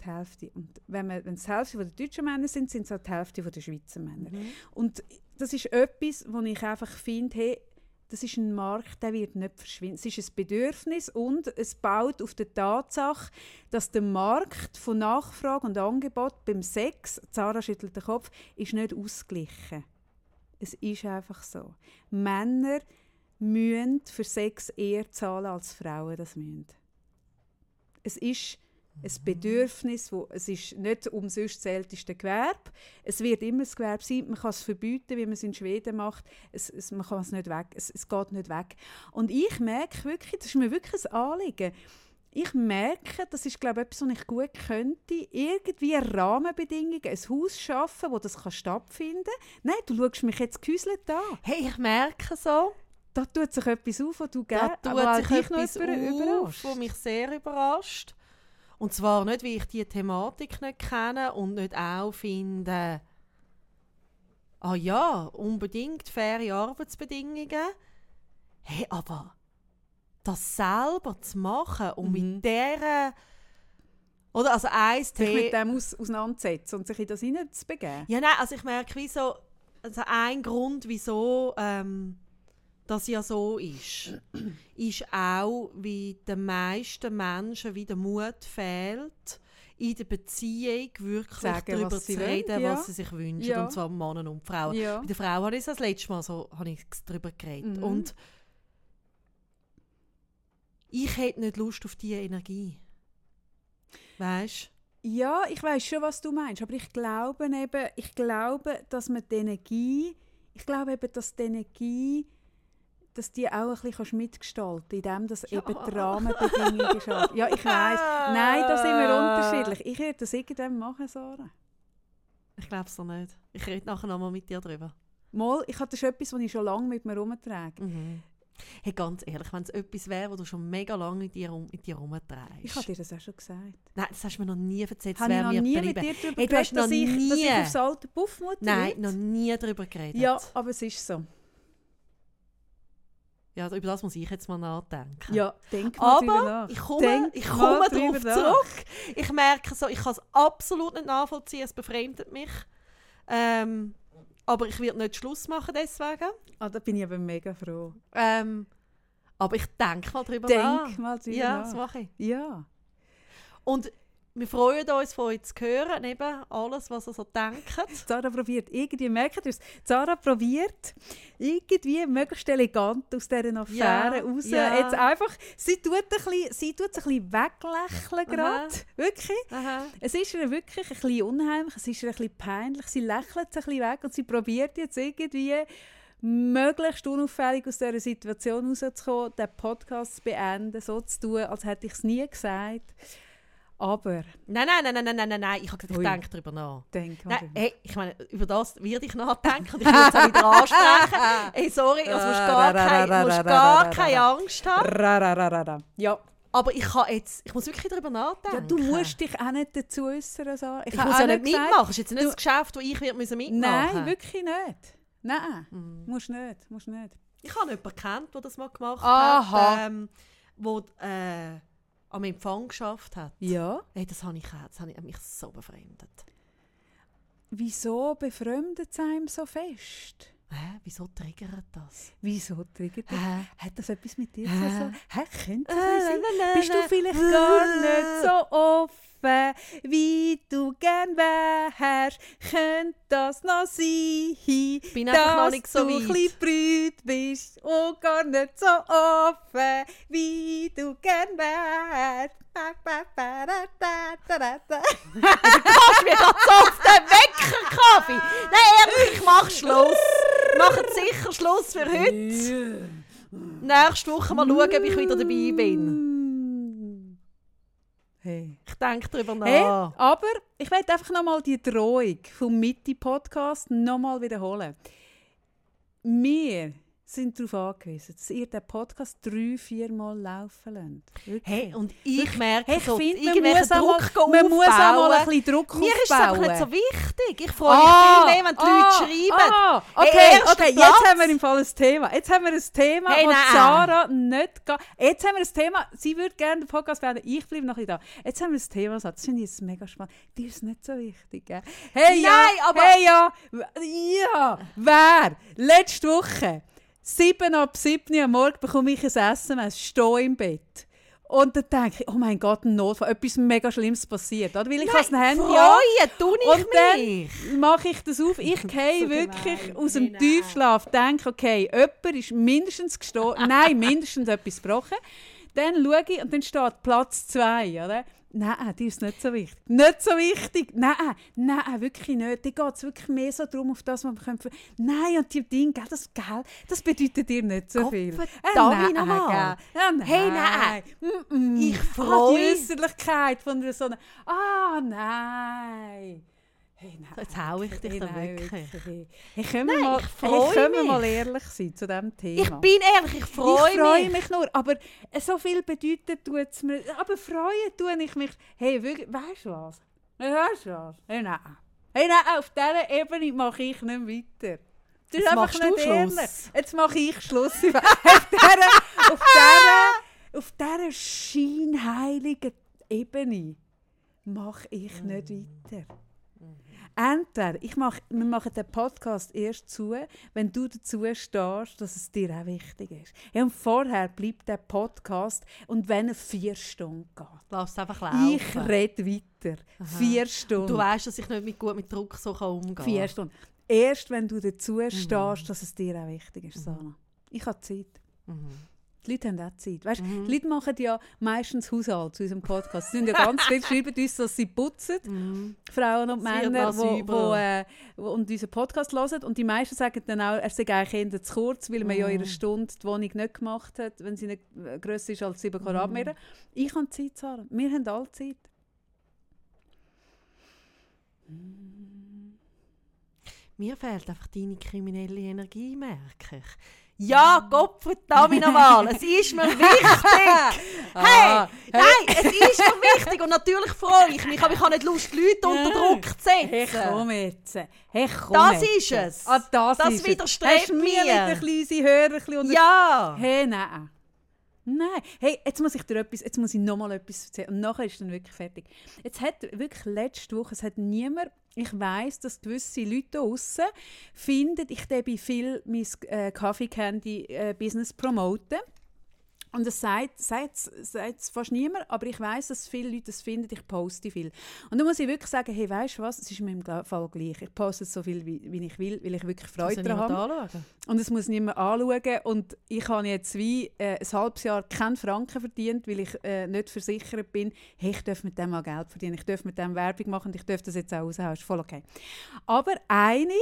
Die Hälfte. Und wenn, man, wenn es die Hälfte der deutschen Männer sind, sind es auch die Hälfte der Schweizer Männer. Und das ist etwas, wo ich einfach finde, hey, das ist ein Markt, der wird nicht verschwinden. Es ist ein Bedürfnis und es baut auf der Tatsache, dass der Markt von Nachfrage und Angebot beim Sex, Zara schüttelt den Kopf, ist nicht ausgeglichen. Es ist einfach so. Männer müssen für Sex eher zahlen, als Frauen das müssen. Es ist ein Bedürfnis, wo, es ist nicht umsonst das älteste Gewerbe. Es wird immer ein Gewerbe sein. Man kann es verbieten, wie man es in Schweden macht. Es, es, man kann es nicht weg. Es, es geht nicht weg. Und ich merke wirklich, das ist mir wirklich ein Anliegen. Ich merke, das ist glaube ich etwas, was ich gut könnte, irgendwie Rahmenbedingungen, ein Haus schaffen, wo das kann stattfinden kann. Nein, du schaust mich jetzt gehäuselt an. Hey, ich merke so, Da tut sich etwas auf, was du da gerne tut aber sich noch etwas auf, überrascht. was mich sehr überrascht. Und zwar nicht, weil ich die Thematik nicht kenne und nicht auch finde, ah ja, unbedingt faire Arbeitsbedingungen. Hey, aber das selber zu machen und Mhm. mit dieser... Oder also ein sich mit dem aus, auseinandersetzen und sich in das hineinzubegeben. Ja, nein, also ich merke, wieso, also ein Grund, wieso ähm, das ja so ist, ist auch, wie den meisten Menschen wie der Mut fehlt, in der Beziehung wirklich Sagen, darüber zu wollen, reden, ja. was sie sich wünschen, Ja. und zwar Männer und Frauen. Ja. Bei der Frau habe ich das letzte Mal so habe ich darüber geredet. Mhm. Und ich hätte nicht Lust auf diese Energie. Weißt Ja, ich weiß schon, was du meinst, aber ich glaube eben, ich glaube, dass man die Energie, ich glaube eben, dass die Energie, dass die auch ein bisschen mitgestalten indem das Ja. eben die Rahmenbedingungen schafft. Ja, ich weiß. Nein, da sind wir unterschiedlich. Ich werde das irgendwann machen, Sarah. Ich glaube es doch nicht. Ich rede nachher nochmal mit dir drüber. Mal, ich hatte schon etwas, was ich schon lange mit mir herumtrage. Mhm. Hey, ganz ehrlich, wenn es etwas wäre, wo du schon mega lange mit dir, mit dir rumträgst. Ich habe dir das auch schon gesagt. Nein, das hast du mir noch nie erzählt. Habe ich noch mir nie geblieben. mit dir darüber Hey, geredet, dass, ich, dass ich nie- aufs alte Puffmutter Nein, will? noch nie darüber geredet. Ja, aber es ist so. ja, über das muss ich jetzt mal nachdenken. Ja, denk mal Aber nach. ich komme, Denk ich komme darauf zurück. Ich merke so, ich kann es absolut nicht nachvollziehen, es befremdet mich. Ähm, aber ich werde nicht Schluss machen deswegen. Ah, da bin ich aber mega froh. Ähm, aber ich denke mal drüber Denk nach. mal drüber ja, nach. das mache ich. Ja. Und wir freuen uns von euch zu hören, eben alles, was ihr so denkt. Zara probiert irgendwie, merkt ihr es? Zara probiert irgendwie möglichst elegant aus dieser Affäre Ja, raus. ja. Jetzt einfach, sie tut, ein bisschen, sie tut es ein bisschen weglächeln gerade. Wirklich. Aha. Es ist ihr wirklich ein bisschen unheimlich, es ist ihr ein bisschen peinlich. Sie lächelt es ein bisschen weg und sie probiert jetzt irgendwie möglichst unauffällig aus dieser Situation rauszukommen, den Podcast zu beenden, so zu tun, als hätte ich es nie gesagt. Aber, Nein, nein, nein, nein, nein, nein, nein. Ich habe gesagt, ich denke darüber nach. denk. Nein, hey, ich meine, über das werde ich nachdenken und ich will es auch wieder ansprechen. Hey, sorry, also musst gar, kein, musst gar keine Angst haben. Ja. Aber ich, kann jetzt, ich muss wirklich darüber nachdenken. ja, du musst dich auch nicht dazu äußern. So. Ich, habe muss auch nicht gesagt- mitmachen. Das ist jetzt nicht du- das Geschäft, wo ich wird müssen mitmachen Nein, wirklich nicht. Nein, Mhm. musst nicht, musst nicht. Ich habe jemanden kennt, der das mal gemacht Aha. hat, ähm, wo äh, am Empfang geschafft hat. Ja. Hey, das habe ich auch, das habe ich mich so befremdet. Wieso befremdet es einem so fest? Hä, wieso triggert das? Wieso triggert das? Hä? Hat das etwas mit dir zu tun? Hä, könnte das sein? Bist du vielleicht gar nicht so offen, wie du gern wärst? Könnte das noch sein, Bin einfach noch dass nicht so du weit. ein bisschen brüt bist und gar nicht so offen, wie du gern wärst? Kannst mir gerade so auf den Wecker, Kaffee? Nein, ehrlich, ich mache Schluss. Machen sicher Schluss für heute. Nächste Woche mal schauen, ob ich wieder dabei bin. Hey. Ich denke darüber nach. Hey, aber ich werde einfach nochmal die Drohung vom Mitte-Podcast nochmal wiederholen. Wir sind darauf angewiesen, dass ihr den Podcast drei, vier Mal laufen lasst. Wirklich. Hey, und ich merke Hey, ich so, finde, man, muss auch mal, Druck man muss auch mal ein aufbauen. bisschen Druck Mir ist es aufbauen. einfach nicht so wichtig. Ich freue mich viel mehr, wenn die Leute schreiben. Ah, Hey, okay, erster okay, Platz. jetzt haben wir im Fall ein Thema. Jetzt haben wir ein Thema, Hey, wo nein. Sarah nicht geht. Jetzt haben wir ein Thema, sie würde gerne den Podcast beenden, ich bleibe noch ein bisschen da. Jetzt haben wir ein Thema, das finde ich jetzt mega spannend. Die ist nicht so wichtig, gell? Hey, ja, Nein, aber- hey, ja, ja, wer? Letzte Woche, 7 ab 7 am Morgen bekomme ich ein SMS, stehe im Bett. Und dann denke ich, oh mein Gott, ein Notfall, etwas mega Schlimmes passiert. Oder? Weil ich habe ein Handy an. Freuen tue ich Und dann mich. mache ich das auf. Ich gehe So wirklich gemein. aus dem nein. Tiefschlaf, denke, okay, jemand ist mindestens gestorben. Nein, mindestens etwas gebrochen. Dann schaue ich und dann steht Platz 2, oder? Nein, die ist nicht so wichtig. Nicht so wichtig. Nein, nein, wirklich nicht. Da geht es wirklich mehr so darum, auf das, was man könnte. Nein, und die Dinge, das, gell, das bedeutet dir nicht so viel. Gottverdammt Äh, nochmal. gell. Ja, nein. Hey, nein. Mm -mm. Ich Ah, freu- die Äußerlichkeit von so einer... Ah, nein. Hey, nein. Jetzt hau ich dich Hey, nein, wirklich. Hey, hey, können wir, Nein, mal, ich hey, können wir mich. mal ehrlich sein zu diesem Thema? Ich bin ehrlich, ich freue ich freue mich. mich. nur, aber so viel bedeutet tut es mir. Aber freuen tue ich mich. Hey, wirklich, weißt du was? Weißt du was? Hey, nein. Hey, nein, auf dieser Ebene mache ich nicht weiter. Das ist Jetzt einfach nicht ehrlich. Jetzt mache ich Schluss. auf dieser, auf dieser, auf dieser scheinheiligen Ebene mache ich nicht weiter. Entweder ich mach, wir machen den Podcast erst zu, wenn du dazu stehst, dass es dir auch wichtig ist. Ja, und vorher bleibt der Podcast und wenn er vier Stunden geht. Lass es einfach laufen. Ich rede weiter. Vier Stunden. Du weißt, dass ich nicht mit, gut mit Druck so umgehen kann. Vier Stunden. Erst wenn du dazu Mhm. stehst, dass es dir auch wichtig ist, Sana. Ich habe Zeit. Mhm. Die Leute haben auch Zeit. Weißt, Die Leute machen ja meistens Haushalt zu unserem Podcast. Sie sind ja ganz viel, schreiben uns, dass sie putzen. Mhm. Frauen und wird Männer, die wo, äh, und unseren Podcast hören. Und die meisten sagen dann auch, er sei eigentlich eher zu kurz, weil man ja in Mhm. einer Stunde die Wohnung nicht gemacht hat, wenn sie nicht äh, grösser ist als 7 Quadratmeter. Ich habe Zeit, Sarah. Wir haben alle Zeit. Mir fehlt einfach deine kriminelle Energie, merke ich. Ja, Gott verdammt nochmal, es ist mir wichtig. Hey, nein, es ist mir wichtig und natürlich freue ich mich, aber ich habe nicht Lust, die Leute unter Druck zu Hey, setzen. komm jetzt. Hey, komm Das jetzt. ist es. Ah, das, Das ist widerstrebt es. Hast du mir mir. kleines Hörerchen unter... Ja. Hey, nein. Nein. Hey, jetzt muss ich dir etwas, jetzt muss ich noch mal etwas erzählen. Und nachher ist dann wirklich fertig. Jetzt hat wirklich letzte Woche, es hat niemand, ich weiß, dass gewisse Leute draussen finden, ich debe viel mein äh, Candy äh, Business promoten. Und das sagt, sagt, sagt fast niemand, aber ich weiß, dass viele Leute das finden, ich poste viel. Und da muss ich wirklich sagen, hey, weißt du was, es ist mir im Fall gleich. Ich poste so viel, wie, wie ich will, weil ich wirklich Freude daran habe. anschauen? Und es muss niemand anschauen. Und ich habe jetzt wie äh, ein halbes Jahr keinen Franken verdient, weil ich äh, nicht versichert bin. Hey, ich darf mit dem mal Geld verdienen, ich darf mit dem Werbung machen und ich darf das jetzt auch raushauen. Ist voll okay. Aber eine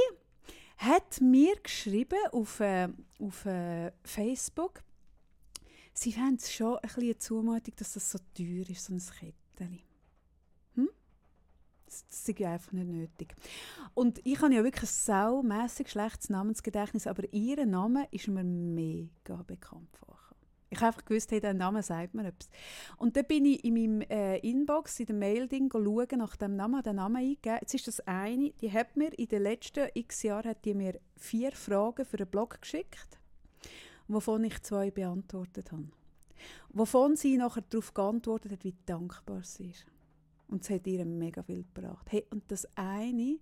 hat mir geschrieben auf, äh, auf äh, Facebook, sie fände es schon ein bisschen eine Zumutung, dass das so teuer ist, so ein Kettchen. Hm? Das, das ist ja einfach nicht nötig. Und ich habe ja wirklich ein saumässig schlechtes Namensgedächtnis, aber ihr Name ist mir mega bekannt vorgekommen. Ich habe einfach gewusst, hey, der Name sagt mir etwas. Und dann bin ich in meinem äh, Inbox, in dem Mail-Ding, nach dem Namen, den Namen eingegeben. Jetzt ist das eine, die hat mir in den letzten x Jahren hat die mir vier Fragen für einen Blog geschickt, wovon ich zwei beantwortet habe. Wovon sie nachher darauf geantwortet hat, wie dankbar sie ist. Und es hat ihr mega viel gebracht. Hey, und das eine,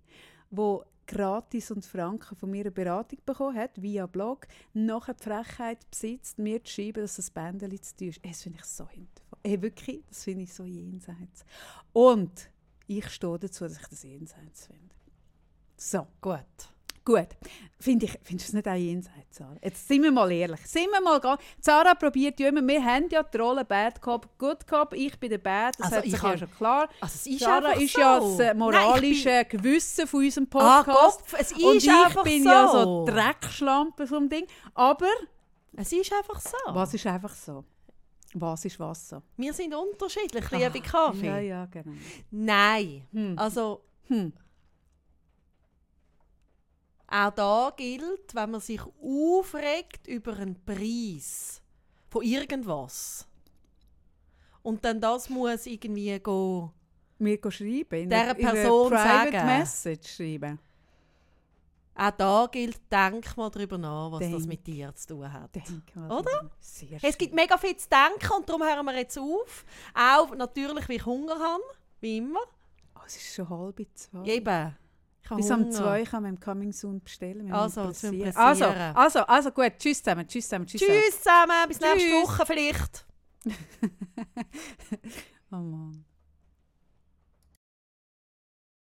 wo gratis und Franken von mir eine Beratung bekommen hat, via Blog, nachher die Frechheit besitzt, mir zu schreiben, dass das Bändchen zu teuer ist. Hey, Das finde ich so hinterfragt. Hey, wirklich, das finde ich so jenseits. Und ich stehe dazu, dass ich das jenseits finde. So, Gut. Gut. Finde ich, findest du es nicht auch jenseits, Sarah? Jetzt sind wir mal ehrlich. Sind wir mal Sarah probiert ja immer, wir haben ja die Rolle Bad Cop, Good Cop, ich bin der Bad, das Also hat sich ich ja schon klar. Also es ist Sarah ist so. ja das äh, Nein, ich moralische Gewissen von unserem bin, ah, Podcast. Kopf, es ist und ich bin so. ja so Dreckschlampe vom Ding. Aber Es ist einfach so. was ist einfach so? Was ist was so? Wir sind unterschiedlich, liebe Kaffee. Ja, ja, genau. Nein. Hm. Also Hm. Auch da gilt, wenn man sich aufregt über einen Preis von irgendwas und dann das muss irgendwie go Mir go schreiben. In Dieser einer- in Person Private sagen. Message schreiben. auch da gilt, denk mal darüber nach, was das Denk. mit dir zu tun hat. Oder? drüber. Es gibt mega viel zu denken und darum hören wir jetzt auf. Auch natürlich, wie ich Hunger habe, wie immer. Oh, es ist schon halb zwei. Eben. Bis um Hunger. zwei kann man im Coming Soon bestellen. wenn Also, also, also, also gut. Tschüss zusammen. Tschüss zusammen. Tschüss. Tschüss zusammen, bis nächste Tschüss. Woche vielleicht. Oh Mann.